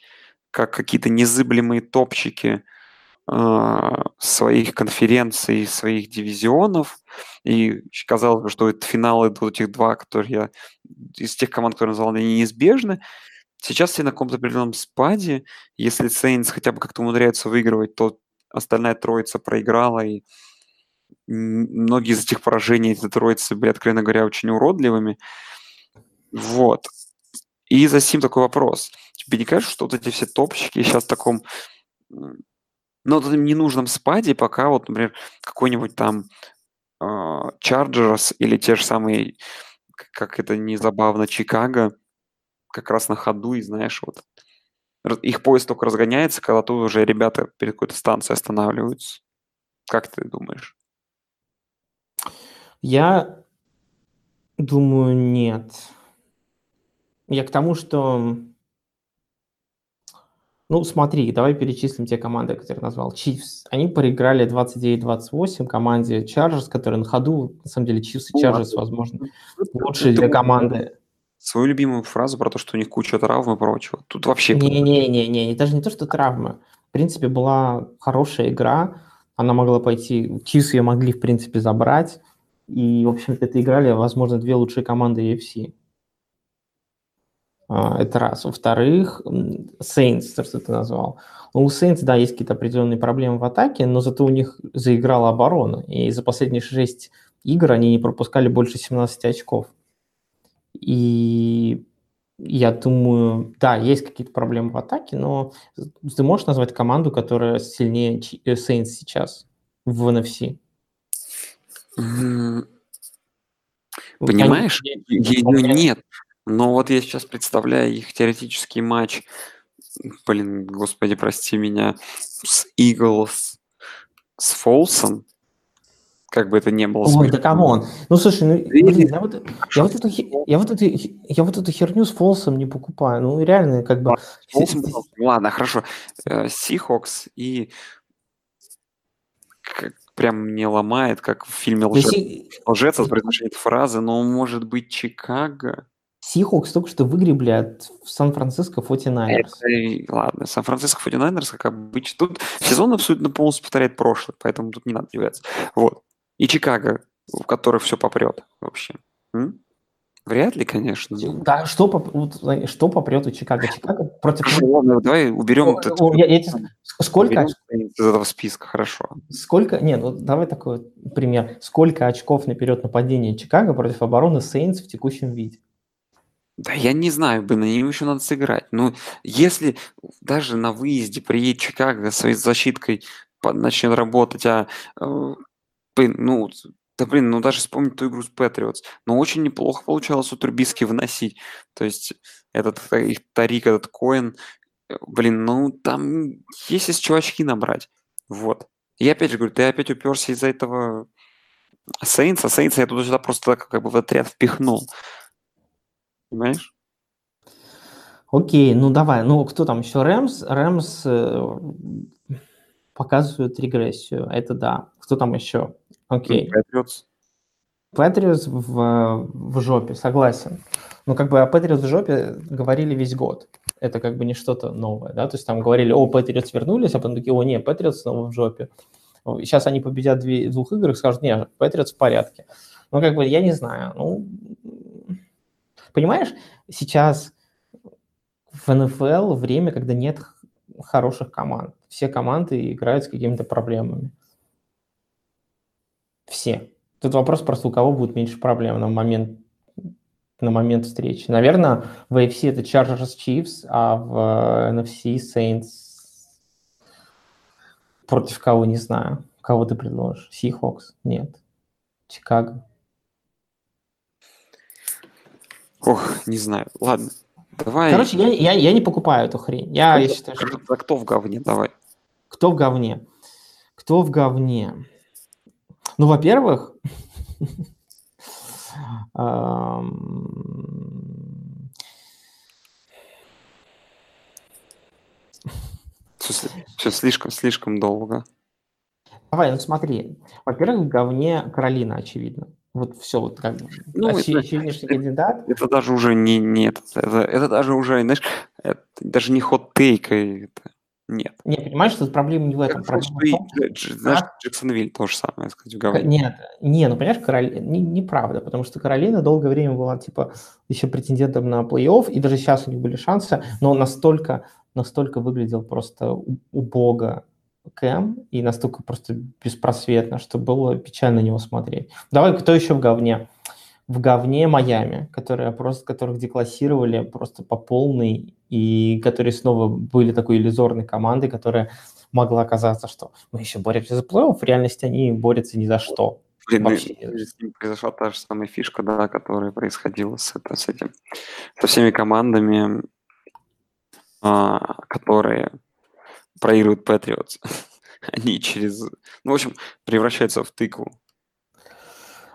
как какие-то незыблемые топчики э, своих конференций, своих дивизионов. И казалось бы, что это финалы вот этих два, которые я из тех команд, которые назвал, они неизбежны. Сейчас все на каком-то определенном спаде. Если Сейнс хотя бы как-то умудряются выигрывать, то остальная троица проиграла, и многие из этих поражений этой троицы были, откровенно говоря, очень уродливыми. Вот. И за сим такой вопрос. Тебе не кажется, что вот эти все топчики сейчас в таком, ну, вот этом ненужном спаде, пока вот, например, какой-нибудь там Чарджерс uh, или те же самые, как это не забавно, Чикаго, как раз на ходу, и знаешь, вот их поезд только разгоняется, когда тут уже ребята перед какой-то станцией останавливаются. Как ты думаешь? Я думаю, нет. Я к тому, что... Ну, смотри, давай перечислим те команды, которые назвал. Chiefs. Они проиграли 29-28 команде Chargers, которая на ходу, на самом деле, Chiefs и Chargers, возможно, лучшие для команды свою любимую фразу про то, что у них куча травм и прочего. Тут вообще... Не-не-не, даже не то, что травмы. В принципе, была хорошая игра, она могла пойти, Чиз ее могли, в принципе, забрать, и, в общем-то, это играли, возможно, две лучшие команды UFC. А, это раз. Во-вторых, Saints, то, что ты назвал. Ну, у Saints, да, есть какие-то определенные проблемы в атаке, но зато у них заиграла оборона. И за последние шесть игр они не пропускали больше 17 очков. И я думаю, да, есть какие-то проблемы в атаке, но ты можешь назвать команду, которая сильнее э, Saints сейчас в NFC? Понимаешь, ее нет. Но вот я сейчас представляю их теоретический матч, блин, господи, прости меня, с Eagles, с Фолсом, как бы это ни было. Ой, да come on. Ну, слушай, ну, блин, я вот, я, вот эту, я, вот эту, я вот эту херню с Фолсом не покупаю. Ну, реально, как бы... Ладно, хорошо. Сихокс э, и как, прям мне ломает, как в фильме «Лжец», Си... «Лжец» от произношения этой фразы, но может быть Чикаго? Сихокс только что выгребли от Сан-Франциско 49ers. ладно, Сан-Франциско 49ers, как обычно. Тут сезон абсолютно полностью повторяет прошлый, поэтому тут не надо удивляться. Вот и Чикаго, в которых все попрет вообще. М? Вряд ли, конечно. Да, что, вот, что попрет у Чикаго? Чикаго против... Ладно, давай уберем я, я, я, сколько из этого списка, хорошо. Сколько, нет, ну давай такой пример. Сколько очков наперед нападения Чикаго против обороны Сейнс в текущем виде? Да я не знаю, бы на ним еще надо сыграть. Ну, если даже на выезде приедет Чикаго своей защиткой начнет работать, а э, Блин, ну, да блин, ну даже вспомнить ту игру с Патриотс. Но очень неплохо получалось у Трубиски выносить. То есть этот их Тарик, этот Коин, Э, Блин, ну там есть из чувачки набрать. Вот. Я опять же говорю, ты опять уперся из-за этого Saints, а Saints я туда-сюда просто как бы в отряд впихнул. Понимаешь? Окей, ну давай. Ну, кто там еще? Рэмс. Рэмс э, показывают регрессию. Это да. Кто там еще? Окей. Patriots. Патриос в, в жопе, согласен. Ну, как бы о Патриос в жопе говорили весь год. Это как бы не что-то новое, да? То есть там говорили, о, Патриотс вернулись, а потом такие, о, не, Патриотс снова в жопе. Сейчас они победят в двух играх, скажут, не, Патриотс в порядке. Ну, как бы, я не знаю. Ну, понимаешь, сейчас в НФЛ время, когда нет хороших команд. Все команды играют с какими-то проблемами. Все. Тут вопрос просто, у кого будет меньше проблем на момент, на момент встречи. Наверное, в AFC это Chargers Chiefs, а в NFC Saints против кого, не знаю. Кого ты предложишь? Seahawks? Нет. Чикаго? Ох, не знаю. Ладно, давай. Короче, я, я, я не покупаю эту хрень. Я, я считаю, что... А кто в говне? Давай. Кто в говне? Кто в говне? Ну, во-первых, *laughs* Все слишком, слишком долго. Давай, ну смотри. Во-первых, в говне Каролина, очевидно. Вот все, вот как Ну, это- очевиднейший кандидат. Это даже уже не, не этот, это, это даже уже, знаешь, это даже не хот-тейк, и это нет. Не, понимаешь, тут проблема не в этом. Это, Проблема в том, Дж- знаешь, Джексонвиль то же самое, сказать, говне. Нет, не, ну понимаешь, Кароли... не, неправда, потому что Каролина долгое время была типа еще претендентом на плей-офф, и даже сейчас у них были шансы, но настолько, настолько выглядел просто убого Кэм и настолько просто беспросветно, что было печально на него смотреть. Давай, кто еще в говне? В говне Майами, которые просто, которых деклассировали просто по полной, и которые снова были такой иллюзорной командой, которая могла казаться, что мы еще боремся за плей-офф, в реальности они борются ни за что. Блин, ну, вообще не с ним произошла та же самая фишка, да, которая происходила с, это, с этим, со всеми командами, а, которые проигрывают Патриотс. *laughs* Они через, ну, в общем, превращаются в тыкву.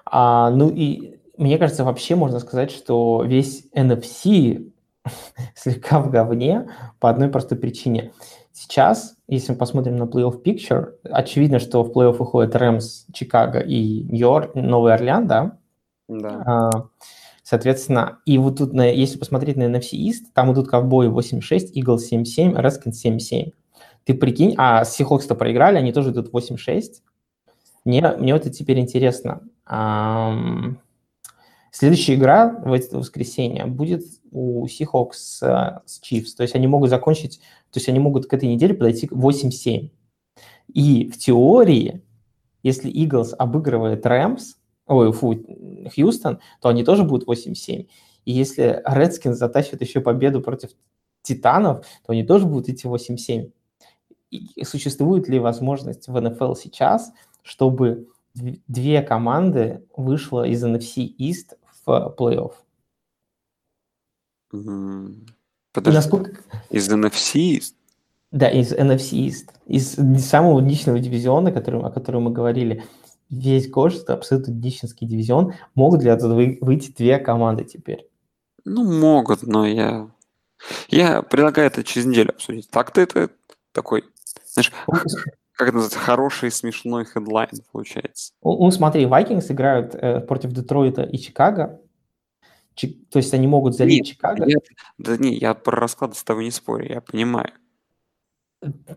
А, ну и мне кажется, вообще можно сказать, что весь NFC *laughs* слегка в говне по одной простой причине. Сейчас, если мы посмотрим на плей-офф picture, очевидно, что в плей-офф выходят Рэмс, Чикаго и Нью-Йорк, Новый Орлеан, да? Да. А, Соответственно, и вот тут, на, если посмотреть на NFC East, там идут ковбои 8-6, Eagles 7-7, Redskins 7-7. Ты прикинь, а Seahawks-то проиграли, они тоже идут 8-6. Мне, мне вот это теперь интересно. Следующая игра в это воскресенье будет у Seahawks с, Chiefs. То есть они могут закончить, то есть они могут к этой неделе подойти к 8-7. И в теории, если Eagles обыгрывает Рэмс, ой, фу, Хьюстон, то они тоже будут 8-7. И если Redskins затащит еще победу против Титанов, то они тоже будут идти 8-7. И существует ли возможность в НФЛ сейчас, чтобы дв- две команды вышло из NFC East в плей-офф? Подожди, насколько... из NFC? Да, из NFC East, из самого дичного дивизиона, который, о котором мы говорили весь год, это абсолютно дичинский дивизион, могут ли оттуда вы- выйти две команды теперь? Ну, могут, но я... Я предлагаю это через неделю обсудить. Так-то это такой, знаешь, *laughs* как это называется, хороший смешной хедлайн получается. Ну, смотри, Vikings играют э, против Детройта и Чикаго, Чи- то есть они могут залить Нет, Чикаго, Я- да не, я про расклад с тобой не спорю, я понимаю.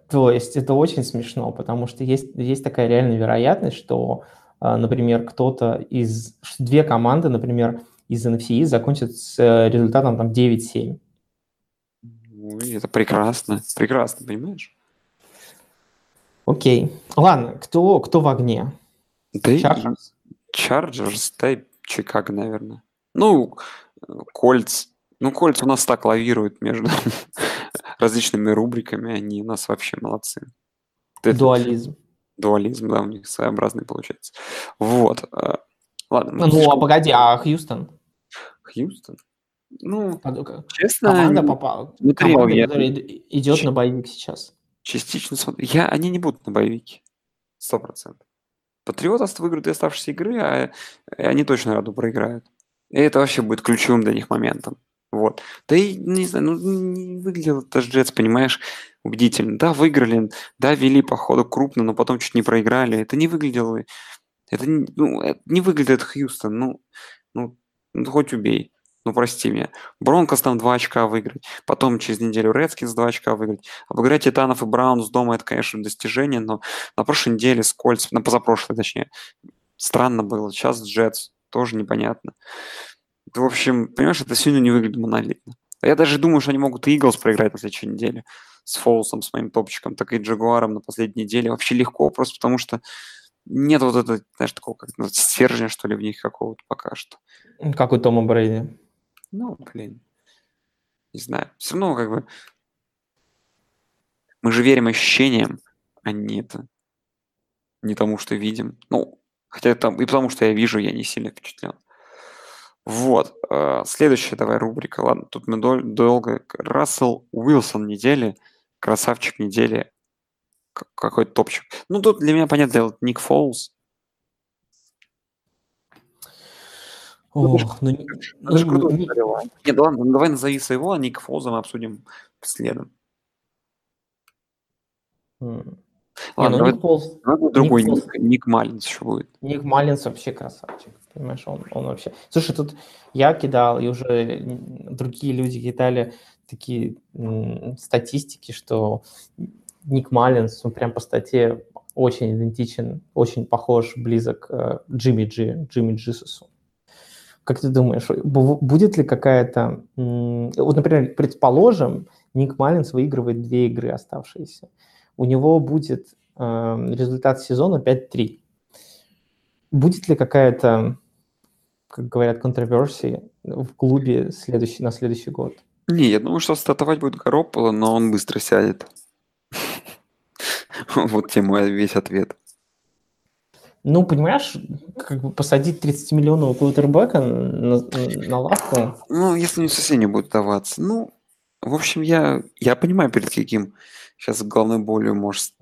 то есть это очень смешно, потому что есть, есть такая реальная вероятность, что, э, например, кто-то из, две команды, например, из NFC закончат с э, результатом там 9-7. Ой, это прекрасно, прекрасно, понимаешь? Окей. Ладно, кто, кто в огне? Да Chargers? Chargers, да и Чикаго, наверное. Ну, Кольц. Ну, Кольц у нас так лавирует между *laughs* различными рубриками, они у нас вообще молодцы. Это Дуализм. дуализм, да, у них своеобразный получается. Вот. э, Ладно, Ну, а слишком- погоди, а Хьюстон? Хьюстон? Ну, Под- честно, Команда попала. смотрел Команда, я. которая ид- идет на боевик сейчас. Частично смотрю. Я, они не будут на боевике. Сто процентов. Патриотов выиграют и оставшиеся игры, а э, они точно раду проиграют. И это вообще будет ключевым для них моментом. Вот. Да и, не знаю, ну, не выглядел это Джетс, понимаешь, убедительно. Да, выиграли, да, вели по ходу крупно, но потом чуть не проиграли. Это не выглядело... Это ну, это не выглядит Хьюстон. Ну, ну, ну, хоть убей. Ну, прости меня. Бронкос там 2 очка выиграть. Потом через неделю Редскинс 2 очка выиграть. Обыграть Титанов и Браунс дома это, конечно, достижение, но на прошлой неделе с Кольц, на позапрошлой, точнее, странно было. Сейчас Джетс тоже непонятно. В общем, понимаешь, это сильно не выглядит монолитно. Я даже думаю, что они могут и Иглс проиграть на следующей неделе с Фолсом, с моим топчиком, так и Джагуаром на последней неделе. Вообще легко, просто потому что нет вот этого, знаешь, такого как стержня, что ли, в них какого-то пока что. Как у Тома Брейди. Ну, блин. Не знаю. Все равно как бы мы же верим ощущениям, а не это. Не тому, что видим. Ну, хотя там и потому, что я вижу, я не сильно впечатлен. Вот. э, Следующая давай рубрика. Ладно, тут мы дол- долго. Рассел Уилсон недели. Красавчик недели. Какой-то топчик. Ну, тут для меня, понятно, Ник Фолс. Ну, это ж- Ох, ну, не- Это же ну, крутой не- сторилайн. Нет, да ладно, ну давай назови своего, а Ник Фолза мы обсудим следом. М. Не, Ладно, ну давай, Ник будет другой Ник Ник, Ник Маллинс еще будет. Ник Маллинс вообще красавчик. Понимаешь, он, он вообще... Слушай, тут я кидал, и уже другие люди кидали такие статистики, что Ник Маллинс, он прям по статье очень идентичен, очень похож, близок к э, Джимми Джи, Джимми Джисусу. Как ты думаешь, бу- будет ли какая-то... Вот, например, предположим, Ник Маллинс выигрывает две игры оставшиеся. У него будет э, результат сезона 5-3. Будет ли какая-то, как говорят, контроверсия в клубе следующий, на следующий год? Не, я думаю, что стартовать будет Гаропполо, но он быстро сядет. *laughs* Вот тебе мой весь ответ. Ну, понимаешь, как бы посадить 30-миллионного квотербека на, на лавку, Ну, если не совсем не будет даваться. Ну, в общем, я, я понимаю, перед каким сейчас головной болью может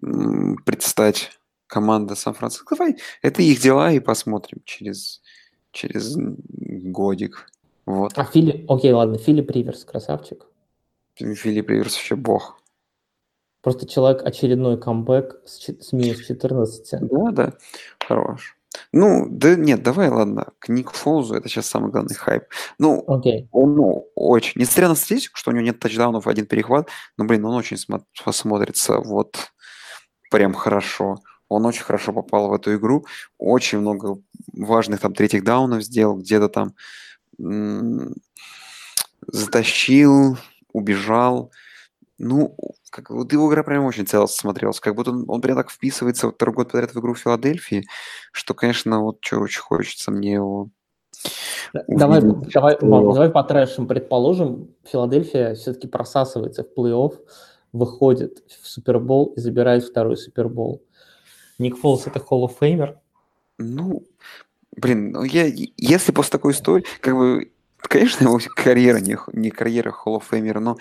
предстать команда Сан-Франциско. Давай, это их дела, и посмотрим через, через годик. Вот. а Фили... Окей, ладно, Филипп Риверс, красавчик. Филипп Риверс вообще бог. Просто человек очередной камбэк с, с минус 14. Да, да, хорош. Ну, да нет, давай, ладно, к Ник Фолзу это сейчас самый главный хайп. Ну, Окей. он, ну, очень, несмотря на статистику, что у него нет тачдаунов, один перехват, но, блин, он очень смо- смотрится вот прям хорошо. Он очень хорошо попал в эту игру, очень много важных там третьих даунов сделал, где-то там м, затащил, убежал. Ну, как, вот его игра прям очень целостно смотрелась. Как будто он, он прям так вписывается вот второй год подряд в игру Филадельфии, что, конечно, вот что очень хочется мне его Давай, увидеть давай, давай по трэшам. Предположим, Филадельфия все-таки просасывается в плей-офф, выходит в Супербол и забирает второй Супербол. Ник Фолс это Hall of Famer. Ну, блин, ну я, если после такой истории, как бы, конечно, его карьера не, не карьера Hall of Famer, но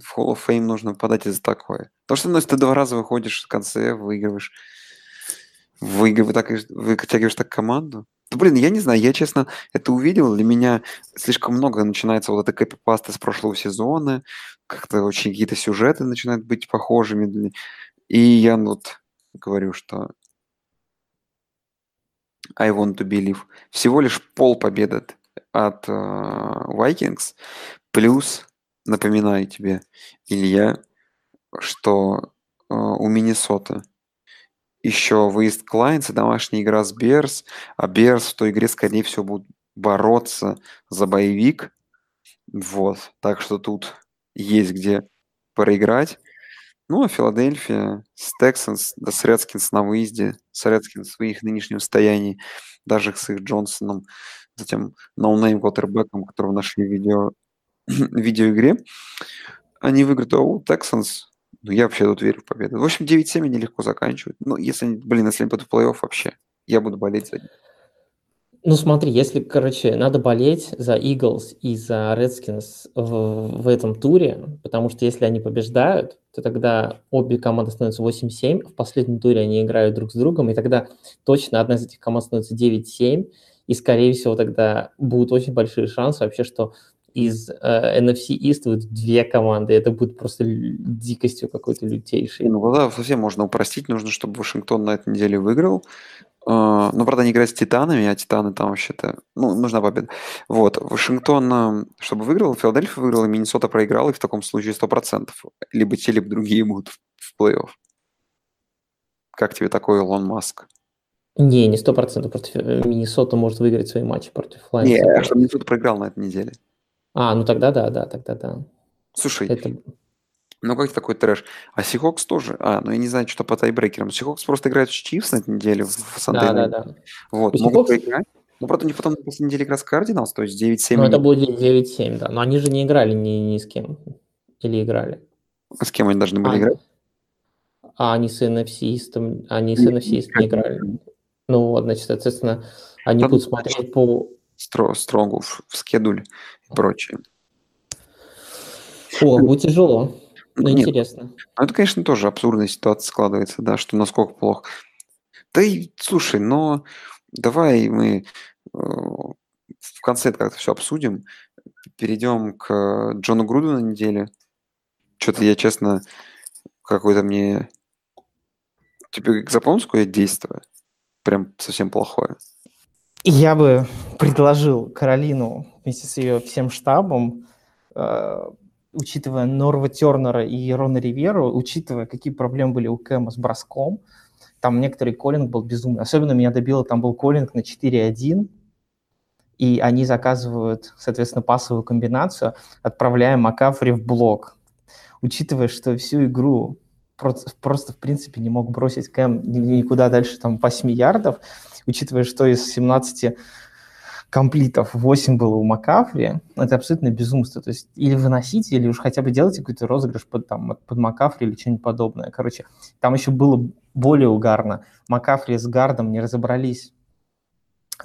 в Hall of Fame нужно подать из-за такое. Потому что, ну, если ты два раза выходишь в конце, выигрываешь, выигрываешь, вытягиваешь, вытягиваешь так команду, то, блин, я не знаю, я, честно, это увидел, для меня слишком много начинается вот этой копипасты с прошлого сезона, как-то очень какие-то сюжеты начинают быть похожими, и я вот говорю, что I want to believe. Всего лишь пол победы от- от э, Vikings. Плюс, напоминаю тебе, Илья, что э, у Миннесоты еще выезд Клайнс и домашняя игра с Берс, а Берс в той игре, скорее всего, будут бороться за боевик. Вот. Так что тут есть где проиграть. Ну, а Филадельфия с Тексанс, да с Редскинс на выезде, с Редскинс в их нынешнем состоянии, даже с их Джонсоном, с этим no-name квотербеком, которого нашли в видео, *clears throat* видеоигре, они выиграют, у Тексанс, ну, я вообще тут верю в победу. В общем, 9-7 они легко заканчивают. Ну, если они, блин, если они будут в плей-офф вообще, я буду болеть за них. Ну смотри, если, короче, надо болеть за Eagles и за Redskins в, в этом туре, потому что если они побеждают, то тогда обе команды становятся 8-7, в последнем туре они играют друг с другом, и тогда точно одна из этих команд становится 9-7, и, скорее всего, тогда будут очень большие шансы вообще, что из э, NFC East выйдут две команды. Это будет просто дикостью какой-то лютейшей. Ну да, совсем можно упростить. Нужно, чтобы Вашингтон на этой неделе выиграл. Uh, ну, правда, они играют с Титанами, а Титаны там вообще-то... Ну, нужна победа. Вот, Вашингтон, чтобы выиграл, Филадельфия выиграла, Миннесота проиграл, и в таком случае 100%. Либо те, либо другие будут в, плей-офф. Как тебе такой Илон Маск? Не, не 100%. Против Миннесота может выиграть свои матчи против Лайнса. Не, что Миннесота проиграл на этой неделе. А, ну тогда да, да, тогда да. Слушай, Это... ну как такой трэш? А Сихокс тоже? А, ну я не знаю, что по тайбрейкерам. Сихокс просто играет с Чивс на этой неделе в Sunday. Да, да, да. Вот, У могут Seahawks... поиграть. Ну, правда, не потом на последней неделе игра с Кардиналс, то есть 9-7. Ну, это будет 9-7, да. Но они же не играли ни, ни с кем. Или играли? А с кем они должны были а, играть? А они с NFC, они с NFC не играли. Ну вот, значит, соответственно, они будут смотреть по строго в, в скедуль и прочее. О, будет тяжело. Ну, Нет. интересно. Ну, это, конечно, тоже абсурдная ситуация складывается, да, что насколько плохо. Да и, слушай, но давай мы э, в конце как-то все обсудим. Перейдем к Джону Груду на неделе. Что-то я, честно, какой-то мне... Тебе запомнил, какое действие? Прям совсем плохое. Я бы предложил Каролину вместе с ее всем штабом, э, учитывая Норва Тернера и Рона Риверу, учитывая, какие проблемы были у Кэма с броском, там некоторый коллинг был безумный. Особенно меня добило, там был коллинг на 4-1, и они заказывают, соответственно, пасовую комбинацию, отправляя Макафри в блок. Учитывая, что всю игру просто, в принципе не мог бросить Кэм никуда дальше там 8 ярдов, учитывая, что из 17 комплитов 8 было у Макафри, это абсолютно безумство. То есть или выносите, или уж хотя бы делайте какой-то розыгрыш под, там, под Макафри или что-нибудь подобное. Короче, там еще было более угарно. Макафри с Гардом не разобрались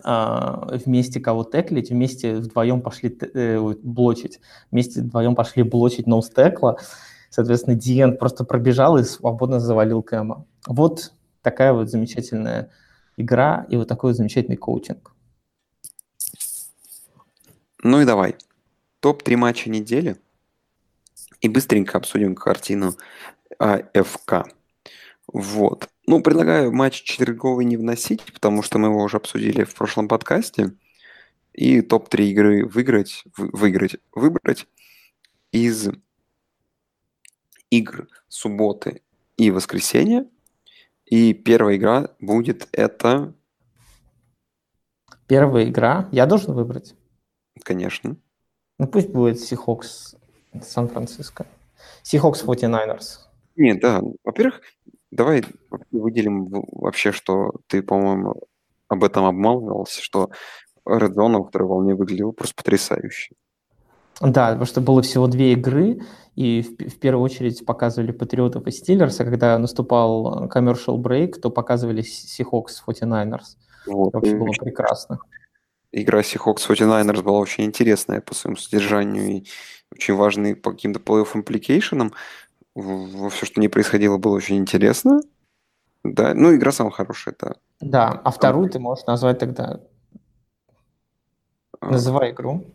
а, вместе кого теклить, вместе вдвоем пошли э, блочить, вместе вдвоем пошли блочить ноустекла. Соответственно, Диен просто пробежал и свободно завалил Кэма. Вот такая вот замечательная игра и вот такой замечательный коучинг. Ну и давай. Топ-3 матча недели. И быстренько обсудим картину АФК. Вот. Ну, предлагаю матч четверговый не вносить, потому что мы его уже обсудили в прошлом подкасте. И топ-3 игры выиграть, выиграть, выбрать из игр субботы и воскресенья. И первая игра будет это... Первая игра? Я должен выбрать? Конечно. Ну пусть будет Seahawks Сан-Франциско. Seahawks 49ers. Нет, да. Во-первых, давай выделим вообще, что ты, по-моему, об этом обмалывался, что Zone во второй волне выглядел просто потрясающе. Да, потому что было всего две игры, и в, в первую очередь показывали Патриотов и Стиллерс, а когда наступал commercial break, то показывали Seahawks 49ers. Вот. Это вообще было прекрасно. Игра Seahawks 49ers была очень интересная по своему содержанию и очень важной по каким-то плей-офф импликейшенам. Во все, что не происходило, было очень интересно. Да, ну, игра самая хорошая, да. Да, а вторую ты можешь назвать тогда... А. Называй игру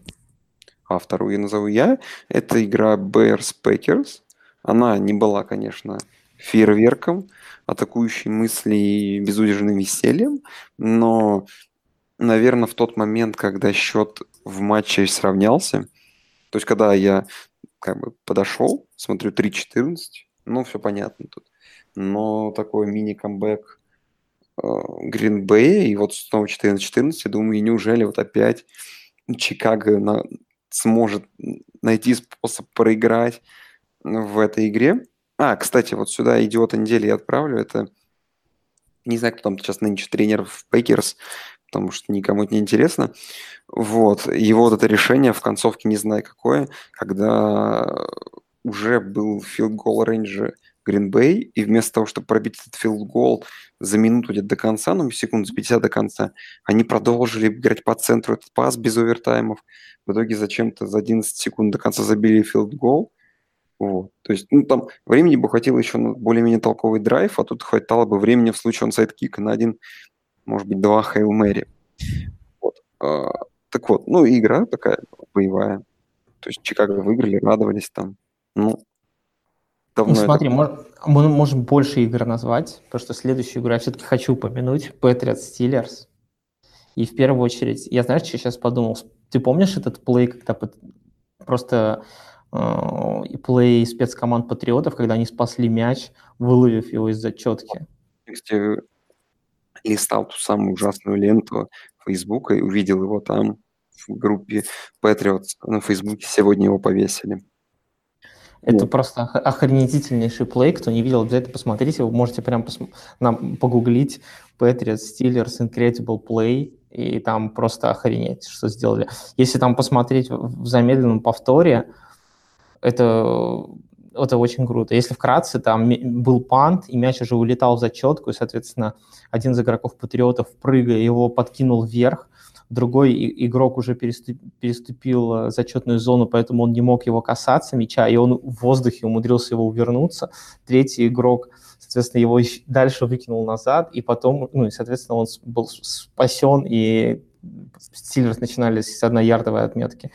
а вторую назову я. Это игра Bears Packers. Она не была, конечно, фейерверком, атакующей мысли и безудержным весельем, но, наверное, в тот момент, когда счет в матче сравнялся, то есть когда я как бы подошел, смотрю 3-14, ну, все понятно тут. Но такой мини-камбэк Гринбэя, и вот снова 14-14, думаю, неужели вот опять Чикаго на, сможет найти способ проиграть в этой игре. А, кстати, вот сюда идиота недели я отправлю. Это не знаю, кто там сейчас нынче тренер в Пэкерс, потому что никому это не интересно. Вот. Его вот это решение в концовке не знаю какое, когда уже был field goal range а Гринбей, и вместо того, чтобы пробить этот field goal за минуту где-то до конца, ну, секунд за 50 до конца, они продолжили играть по центру этот пас без овертаймов. В итоге зачем-то за 11 секунд до конца забили field goal. Вот. То есть, ну, там времени бы хватило еще на более-менее толковый драйв, а тут хватало бы времени в случае onside kick а на один, может быть, два Хейл Мэри. Вот. А, так вот, ну, игра такая боевая. То есть Чикаго выиграли, радовались там. Ну, давно ну, смотри, это... мож, мы можем больше игр назвать, потому что следующую игру я все-таки хочу упомянуть. Patriots Steelers. И в первую очередь, я знаешь, что сейчас подумал? Ты помнишь этот плей, когда просто э, плей спецкоманд Патриотов, когда они спасли мяч, выловив его из зачетки? Я листал ту самую ужасную ленту Фейсбука и увидел его там в группе Patriots на Фейсбуке. Сегодня его повесили. Это Нет. просто охренительнейший плей. Кто не видел, обязательно посмотрите. Вы можете прям пос... нам погуглить Patriots Steelers Incredible Play, и там просто охренеть, что сделали. Если там посмотреть в замедленном повторе, это, это очень круто. Если вкратце, там был пант, и мяч уже улетал в зачетку, и, соответственно, один из игроков Патриотов, прыгая, его подкинул вверх, другой игрок уже переступил э, зачетную зону, поэтому он не мог его касаться мяча, и он в воздухе умудрился его увернуться. Третий игрок, соответственно, его дальше выкинул назад, и потом, ну, и, соответственно, он был спасен, и Стиллерс начинали с одноярдовой отметки.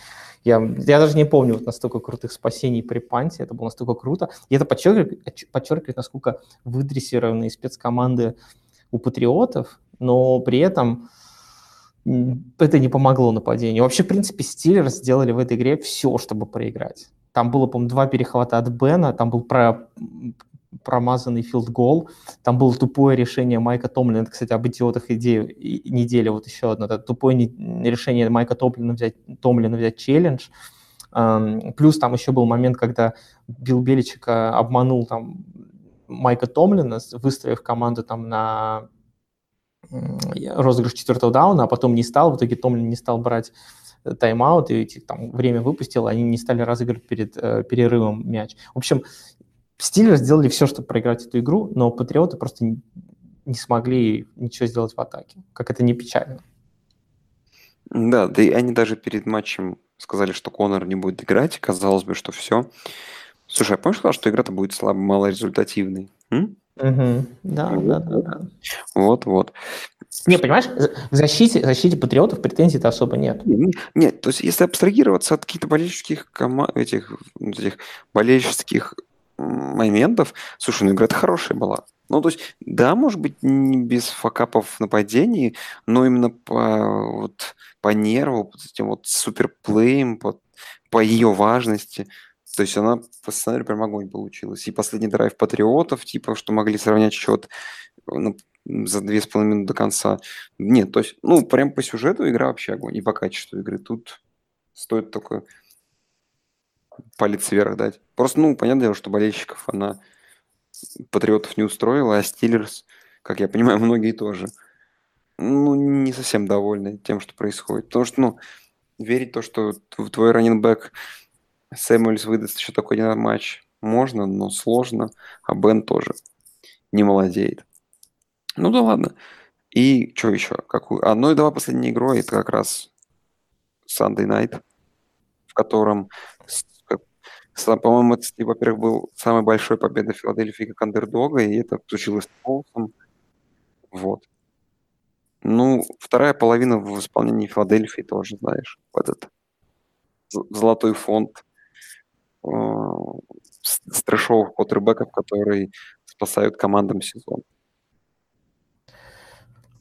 Я, я даже не помню вот настолько крутых спасений при панте, это было настолько круто. И это подчеркивает, подчеркивает насколько выдрессированные спецкоманды у патриотов, но при этом это не помогло нападению. Вообще, в принципе, Стиллерс сделали в этой игре все, чтобы проиграть. Там было, по-моему, два перехвата от Бена, там был про промазанный филд-гол, там было тупое решение Майка Томлина, это, кстати, об идиотах идеи недели, вот еще одно, это тупое решение Майка Томлина взять, Томлина взять челлендж, плюс там еще был момент, когда Билл Беличика обманул там Майка Томлина, выставив команду там на розыгрыш четвертого дауна, а потом не стал, в итоге Томлин не стал брать э, тайм-аут, и там время выпустил, они не стали разыгрывать перед э, перерывом мяч. В общем, Стиллеры сделали все, чтобы проиграть эту игру, но Патриоты просто не, не смогли ничего сделать в атаке, как это не печально. Да, да и они даже перед матчем сказали, что Конор не будет играть, казалось бы, что все. Слушай, а помнишь, что игра-то будет слабо, малорезультативной? М? Угу. Да, да, да, да. Вот, вот. Не, понимаешь, в защите, защите патриотов претензий-то особо нет. Нет, то есть если абстрагироваться от каких-то болельческих команд, этих, этих болельческих моментов, слушай, ну игра-то хорошая была. Ну, то есть, да, может быть, не без факапов в нападении, но именно по, вот, по нерву, по этим вот суперплеем, по, по ее важности – то есть она по сценарию прям огонь получилась. И последний драйв Патриотов, типа, что могли сравнять счет ну, за две с половиной минуты до конца. Нет, то есть, ну, прям по сюжету игра вообще огонь. И по качеству игры. Тут стоит только палец вверх дать. Просто, ну, понятное дело, что болельщиков она Патриотов не устроила, а Стиллерс, как я понимаю, *laughs* многие тоже, ну, не совсем довольны тем, что происходит. Потому что, ну, верить в то, что твой раненбэк Сэмюэльс выдаст еще такой один матч. Можно, но сложно. А Бен тоже не молодеет. Ну да ладно. И что еще? Какую? А, ну и давай последней игрой. Это как раз Sunday Night, в котором, по-моему, это, во-первых, был самой большой победа Филадельфии как андердога, и это случилось с Полсом. Вот. Ну, вторая половина в исполнении Филадельфии тоже, знаешь, вот этот золотой фонд с трэшовых квотербеков, которые спасают командам сезон.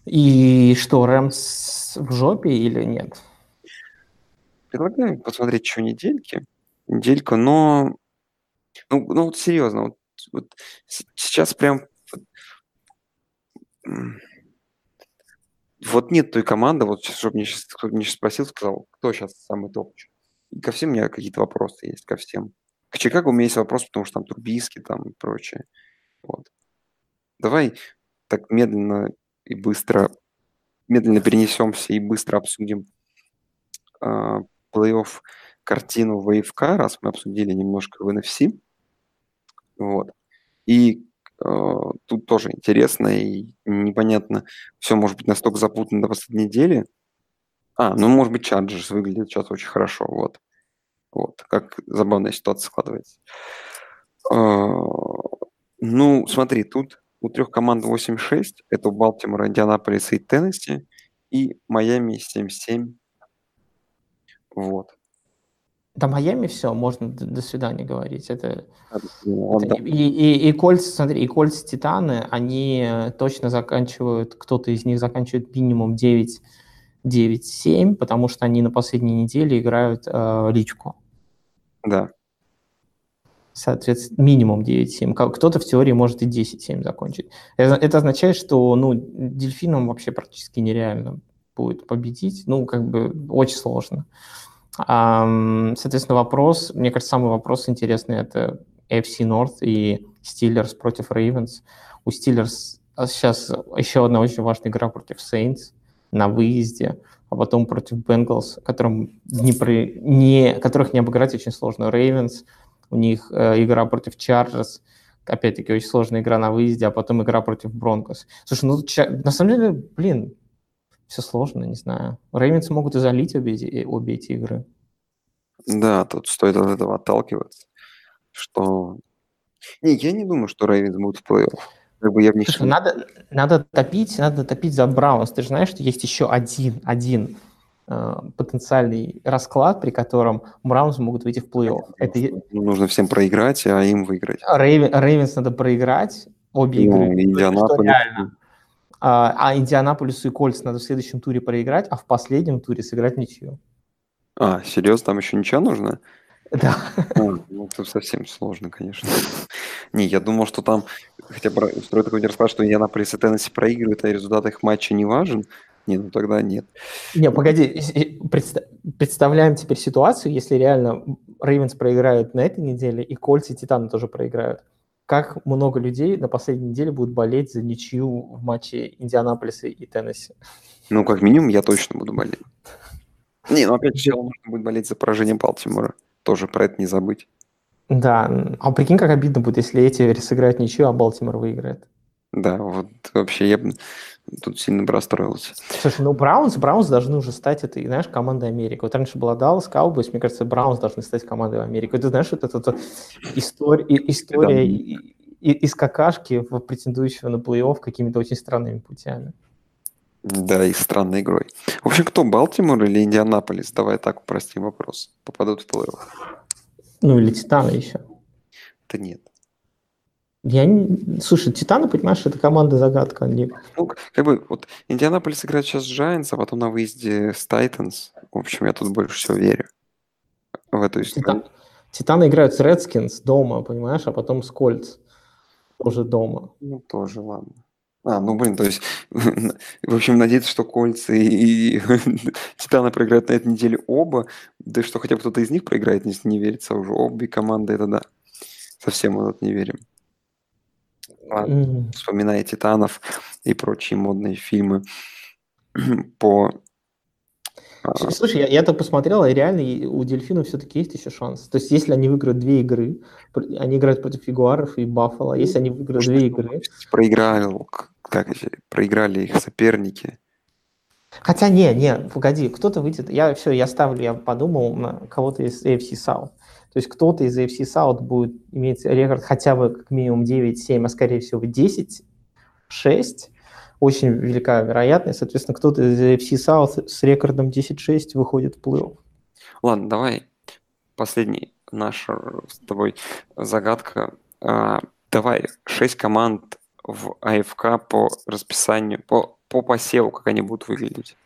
И что, Рэмс в жопе или нет? Предлагаю посмотреть еще недельки. Недельку, но... Ну, ну вот серьезно, вот, вот сейчас прям... Вот нет той команды, вот чтобы мне сейчас, кто меня сейчас спросил, сказал, кто сейчас самый топ. Ко всем у меня какие-то вопросы есть, ко всем. К Чикаго у меня есть вопрос, потому что там Турбийский там и прочее. Вот. Давай так медленно и быстро, медленно перенесемся и быстро обсудим э, плей-офф картину АФК, раз мы обсудили немножко в NFC. Вот. И э, тут тоже интересно и непонятно. Все может быть настолько запутано до последней недели. А, ну, может быть, Chargers выглядит сейчас очень хорошо. Вот. Вот. Как забавная ситуация складывается. А, ну, смотри, тут у трех команд 8-6. Это у Балтимора, Индианаполиса и Теннесси. И Майами 7-7. Вот. До Майами все, можно до, до свидания говорить. Это, Вот, это да. и, и, и Кольц, смотри, и Кольц Титаны, они точно заканчивают, кто-то из них заканчивает минимум 9 9-7, потому что они на последней неделе играют э, личку. Да. Соответственно, минимум 9-7. Ка- Кто-то в теории может и 10-7 закончить. Это, это означает, что ну, дельфинам вообще практически нереально будет победить. Ну, как бы очень сложно. Ам, Соответственно, вопрос, мне кажется, самый вопрос интересный это FC North и Steelers против Ravens. У Steelers сейчас еще одна очень важная игра против Saints на выезде, а потом против Bengals, которым не, про- не, которых не обыграть очень сложно. Ravens, у них э, игра против Chargers, опять-таки очень сложная игра на выезде, а потом игра против Бронкос. Слушай, ну на самом деле, блин, все сложно, не знаю. Ravens могут и залить обе, эти- обе эти игры. Да, тут стоит от этого отталкиваться, что... Не, я не думаю, что Рейвенс будут в плей-офф. Как бы я в них... Слушай, надо, надо топить, надо топить за Браунс. Ты же знаешь, что есть еще один, один э, потенциальный расклад, при котором Браунс могут выйти в плей-офф. Это Нужно всем проиграть, а им выиграть. Рейвен- Рейвенс надо проиграть обе Ну, игры. и что- Индианаполис. реально. А, а Индианаполису и Кольц надо в следующем туре проиграть, а в последнем туре сыграть ничью. А, серьезно, там еще ничего нужно? Да. А, ну, это совсем сложно, конечно. Не, я думал, что там хотя бы устроить такой расклад, что Индианаполис и Теннесси проигрывают, а результат их матча не важен. Не, ну тогда нет. Не, погоди, представляем теперь ситуацию, если реально Рейвенс проиграют на этой неделе, и Кольц и Титаны тоже проиграют. Как много людей на последней неделе будут болеть за ничью в матче Индианаполиса и Теннесси? Ну, как минимум, я точно буду болеть. Не, ну опять же, нужно будет болеть за поражение Балтимора. Тоже про это не забыть. Да, а прикинь, как обидно будет, если эти сыграют ничью, а Балтимор выиграет. Да, вот вообще я тут сильно бы расстроился. Слушай, ну Браунс, Браунс должны уже стать этой, знаешь, командой Америки. Вот раньше была Даллас, Cowboys, мне кажется, Браунс должны стать командой Америки. Ты знаешь, вот эта вот история, история из какашки претендующего на плей-офф какими-то очень странными путями. Да, и странной игрой. В общем, кто, Балтимор или Индианаполис? Давай так упростим вопрос. Попадут в плей-офф? Ну, или Титаны еще. Да нет. Я не... Слушай, Титаны, понимаешь, это команда загадка. Они... Ну, как бы, вот Индианаполис играет сейчас с Giants, а потом на выезде с Titans. В общем, я тут больше всего верю в эту историю. Титан- Титаны играют с Redskins дома, понимаешь, а потом с Кольц тоже дома. Ну, тоже ладно. А, ну, блин, то есть, *laughs* в общем, надеяться, что Кольцы и, и *laughs* Титаны проиграют на этой неделе оба, да что хотя бы кто-то из них проиграет, если не верится уже. Обе команды, это да. Совсем мы тут не верим. М. вспоминая Титанов и прочие модные фильмы *clears throat* по... а, Слушай, я, я так посмотрел, и реально у Дельфинов все-таки есть еще шанс. То есть, если они выиграют две игры, они играют против Ягуаров и Баффало, если они выиграют две игры. проиграл, как проиграли их соперники. Хотя, не, не, погоди, кто-то выйдет. Я все, я ставлю, я подумал на кого-то из AFC South. То есть кто-то из AFC South будет иметь рекорд хотя бы как минимум 9-7, а скорее всего 10-6. Очень велика вероятность. Соответственно, кто-то из AFC South с рекордом 10-6 выходит в плей-офф. Ладно, давай последний наша с тобой загадка. А, давай шесть команд в АФК по расписанию, по, по посеву, как они будут выглядеть.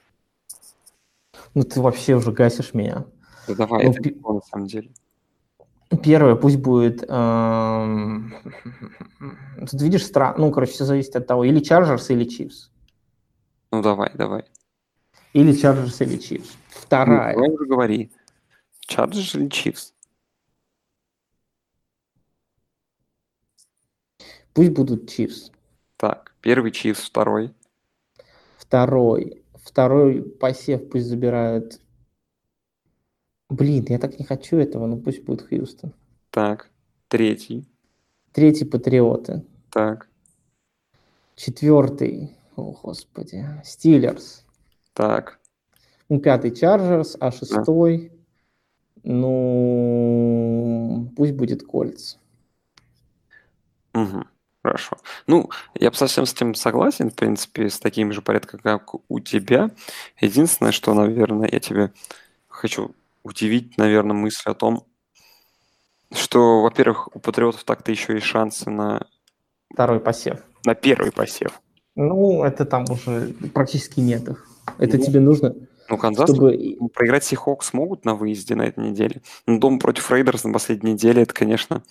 Ну ты вообще уже гасишь меня. Да давай, Ну, это легко на самом деле. Первое, пусть будет... эм, Тут видишь, стра... ну, короче, все зависит от того, или Chargers, или Chiefs. Ну давай, давай. Или Chargers, или Chiefs. Ну, Вторая. давай уже говори. Chargers или Chiefs? Пусть будут Chiefs. Так, первый Chiefs, второй. Второй. Второй посев пусть забирают... Блин, я так не хочу этого, но пусть будет Хьюстон. Так, третий. Третий Патриоты. Так, Четвертый, о господи, Стиллерс. так. Ну, пятый Чарджерс, а шестой, ну, пусть будет Кольц. Мгм. Хорошо. Ну, я бы совсем с этим согласен, в принципе, с таким же порядком, как у тебя. Единственное, что, наверное, я тебе хочу удивить, наверное, мысль о том, что, во-первых, у Патриотов так-то еще есть шансы на, Второй посев. на первый посев. Ну, это там уже практически нет их. Это Ну, тебе нужно, Ну, Канзас чтобы... проиграть Сихокс могут на выезде на этой неделе. Но дома против Рейдерс на последней неделе, это, конечно,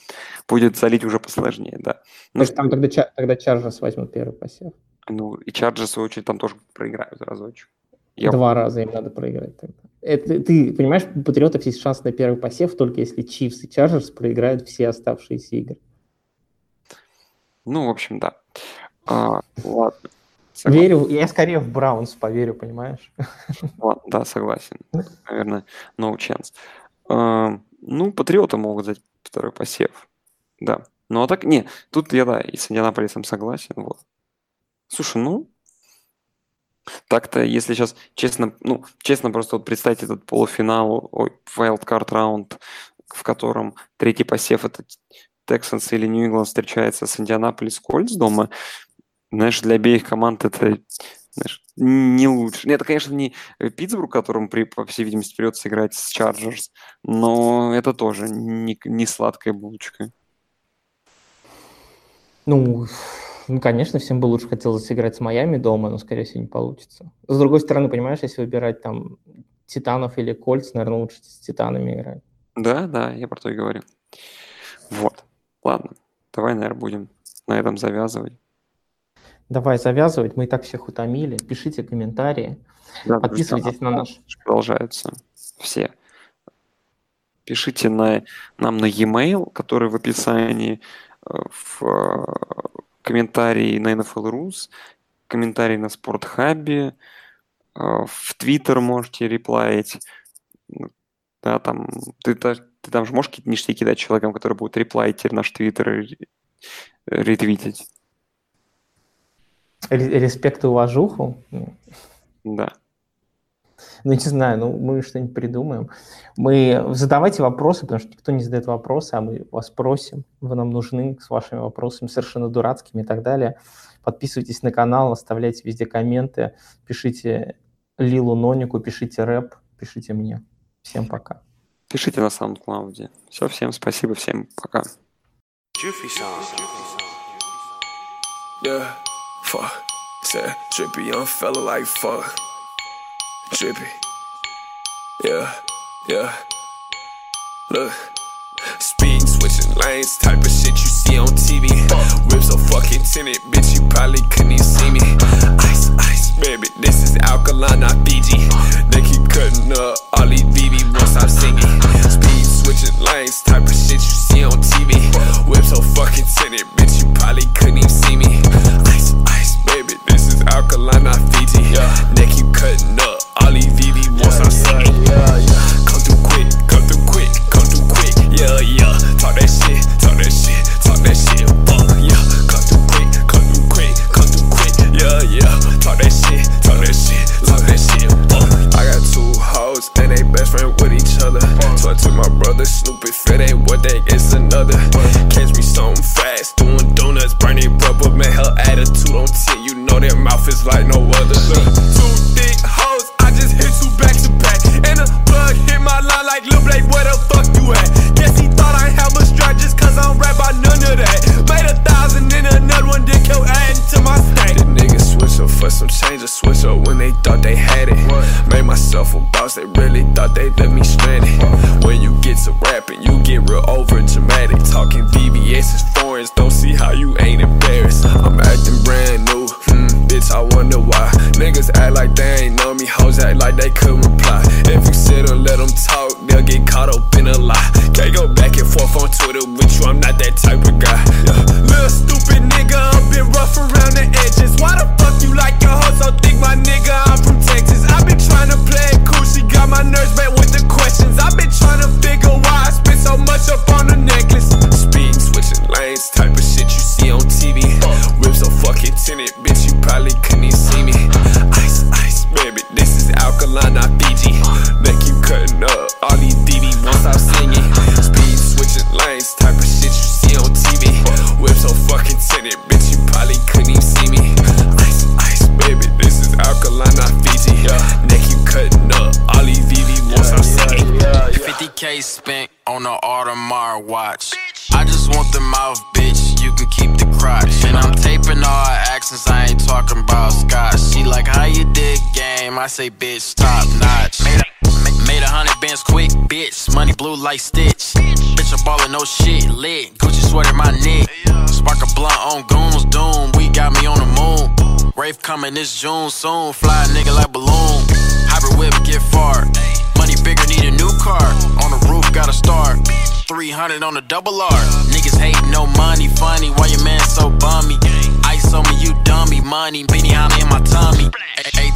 будет слить уже посложнее, да. Ну, Потому там тогда, тогда Чарджерс возьмут первый посев. ну, и Чарджерс, в свою очередь, там тоже проиграют разочек. Я Два раза им надо проиграть тогда. Это, ты понимаешь, у Патриотов есть шанс на первый посев, только если Чивс и Чарджерс проиграют все оставшиеся игры. Ну, в общем, да. А, ладно. Согласен. Верю, я скорее в Браунс поверю, понимаешь? Ладно, да, согласен. Наверное, no chance. А, ну, Патриоты могут взять второй посев. Да. Ну, а так, не, тут я, да, и с Индианаполисом согласен. Вот. Слушай, ну, так-то, если сейчас честно, ну, честно просто вот представить этот полуфинал, ой, wildcard раунд, в котором третий посев это Texans или Нью Ингланд встречается с Индианаполис Кольц дома, знаешь, для обеих команд это знаешь, не лучше. Нет, это, конечно, не Питтсбург, которому, при, по всей видимости, придется играть с Чарджерс, но это тоже не, не сладкая булочка. Ну, ну, конечно, всем бы лучше хотелось сыграть с Майами дома, но, скорее всего, не получится. С другой стороны, понимаешь, если выбирать там Титанов или Кольц, наверное, лучше с Титанами играть. Да, да, я про то и говорю. Вот. Ладно, давай, наверное, будем на этом завязывать. Давай завязывать, мы и так всех утомили. Пишите комментарии, Да, подписывайтесь на наш. Продолжаются все. Пишите на, нам на e-mail, который в описании, э, в комментарии на NFL Rus, комментарии на Спортхабе, э, в Твиттер можете реплаить. Да, там, ты, ты там же можешь какие-то ништяки кидать человекам, которые будут реплаить теперь наш Твиттер и ретвитить. Ре- Респект и уважуху. Да. *laughs* Ну, не знаю, ну, мы что-нибудь придумаем. Мы задавайте вопросы, потому что никто не задает вопросы, а мы вас просим. Вы нам нужны с вашими вопросами, совершенно дурацкими и так далее. Подписывайтесь на канал, оставляйте везде комменты, пишите Лилу Нонику, пишите рэп, пишите мне. Всем пока. Пишите на SoundCloud. Все, всем спасибо, всем пока. Yeah, fuck. Said trippy young fella like fuck. Trippy. Yeah, yeah. Look. Speed switching lanes, type of shit you see on TV. Whip so fucking tinted, bitch, you probably couldn't even see me. Ice, ice, baby, this is alkaline, not Fiji. They keep cutting up, all these BB once I'm singing. Speed, switching lanes, type of shit you see on TV. Whip so fucking tinted, bitch, you probably couldn't even see me. Ice, ice, baby, this is alkaline, not Fiji. They keep cutting up, these BB once I'm singing. Come through quick, come through quick, come through quick, yeah, yeah. Talk that shit, talk that shit, talk that shit, fuck, yeah. Come through quick, come through quick, come through quick, yeah, yeah. Talk that shit, talk that shit, talk that shit, uh, fuck. Uh. I got two hoes and they best friend with each other. So I took my brother Snoop if it ain't one thing, it's another. Catch me something fast, doing donuts, burning rubber, man, her attitude on 10, you know that mouth is like no other. Two thick for some change, or switch up when they thought they had it. Made myself a boss, they really thought they left me stranded. When you get to rapping, you get real over dramatic. Talking VVS is foreigns, don't see how you ain't embarrassed. I'm acting brand new, hmm, bitch, I wonder why. Niggas act like they ain't know me, hoes act like they couldn't reply. If you sit and let them talk, they'll get caught up in a lie. Can't go back and forth on Twitter with you, I'm not that type of guy. Like Stitch. Bitch, I'm ballin' no shit. Lit. Gucci sweater my neck. Spark a blunt on goons. Doom. We got me on the moon. Rafe coming this June soon. Fly nigga like balloon. Hybrid whip get far. Money bigger, need a new car. On the roof, got a star. 300 on the double R. Niggas hate no money, funny. Why your man so bummy? Ice on me, you dummy. Money, beanie in my tummy.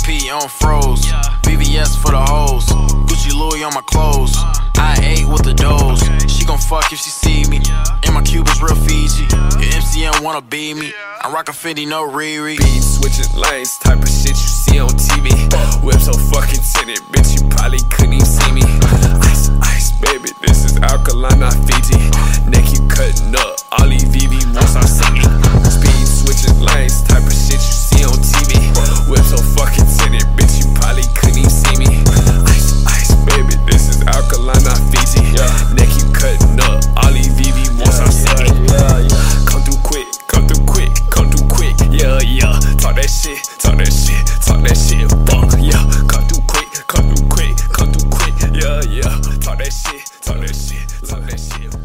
AP on froze. BBS for the hoes. Gucci Louis on my clothes. I ate with the doors. She gon' fuck if she see me. And my Cubans real Fiji. Your MCM wanna be me. I rock a Fendi, no Riri. Speed switching lanes, type of shit you see on TV. Whip so fucking tinted, bitch, you probably couldn't even see me. Ice, ice, baby, this is alkaline, not Fiji. Neck you cutting up, these VV won't stop singing. Speed switching lanes, type of shit you see on TV. Whip so fucking tinted, bitch, you probably couldn't even see me. Ice, ice, baby, this is alkaline, not Fiji. Yeah. Neck you cutting up, Ollie VV once yeah, I see yeah, yeah, yeah. Come through quick, come through quick, come through quick, yeah, yeah. Talk that shit, talk that shit, talk that shit, fuck, yeah. Come through quick, come through quick, come through quick, yeah, yeah. Talk that shit, talk that shit, talk that shit.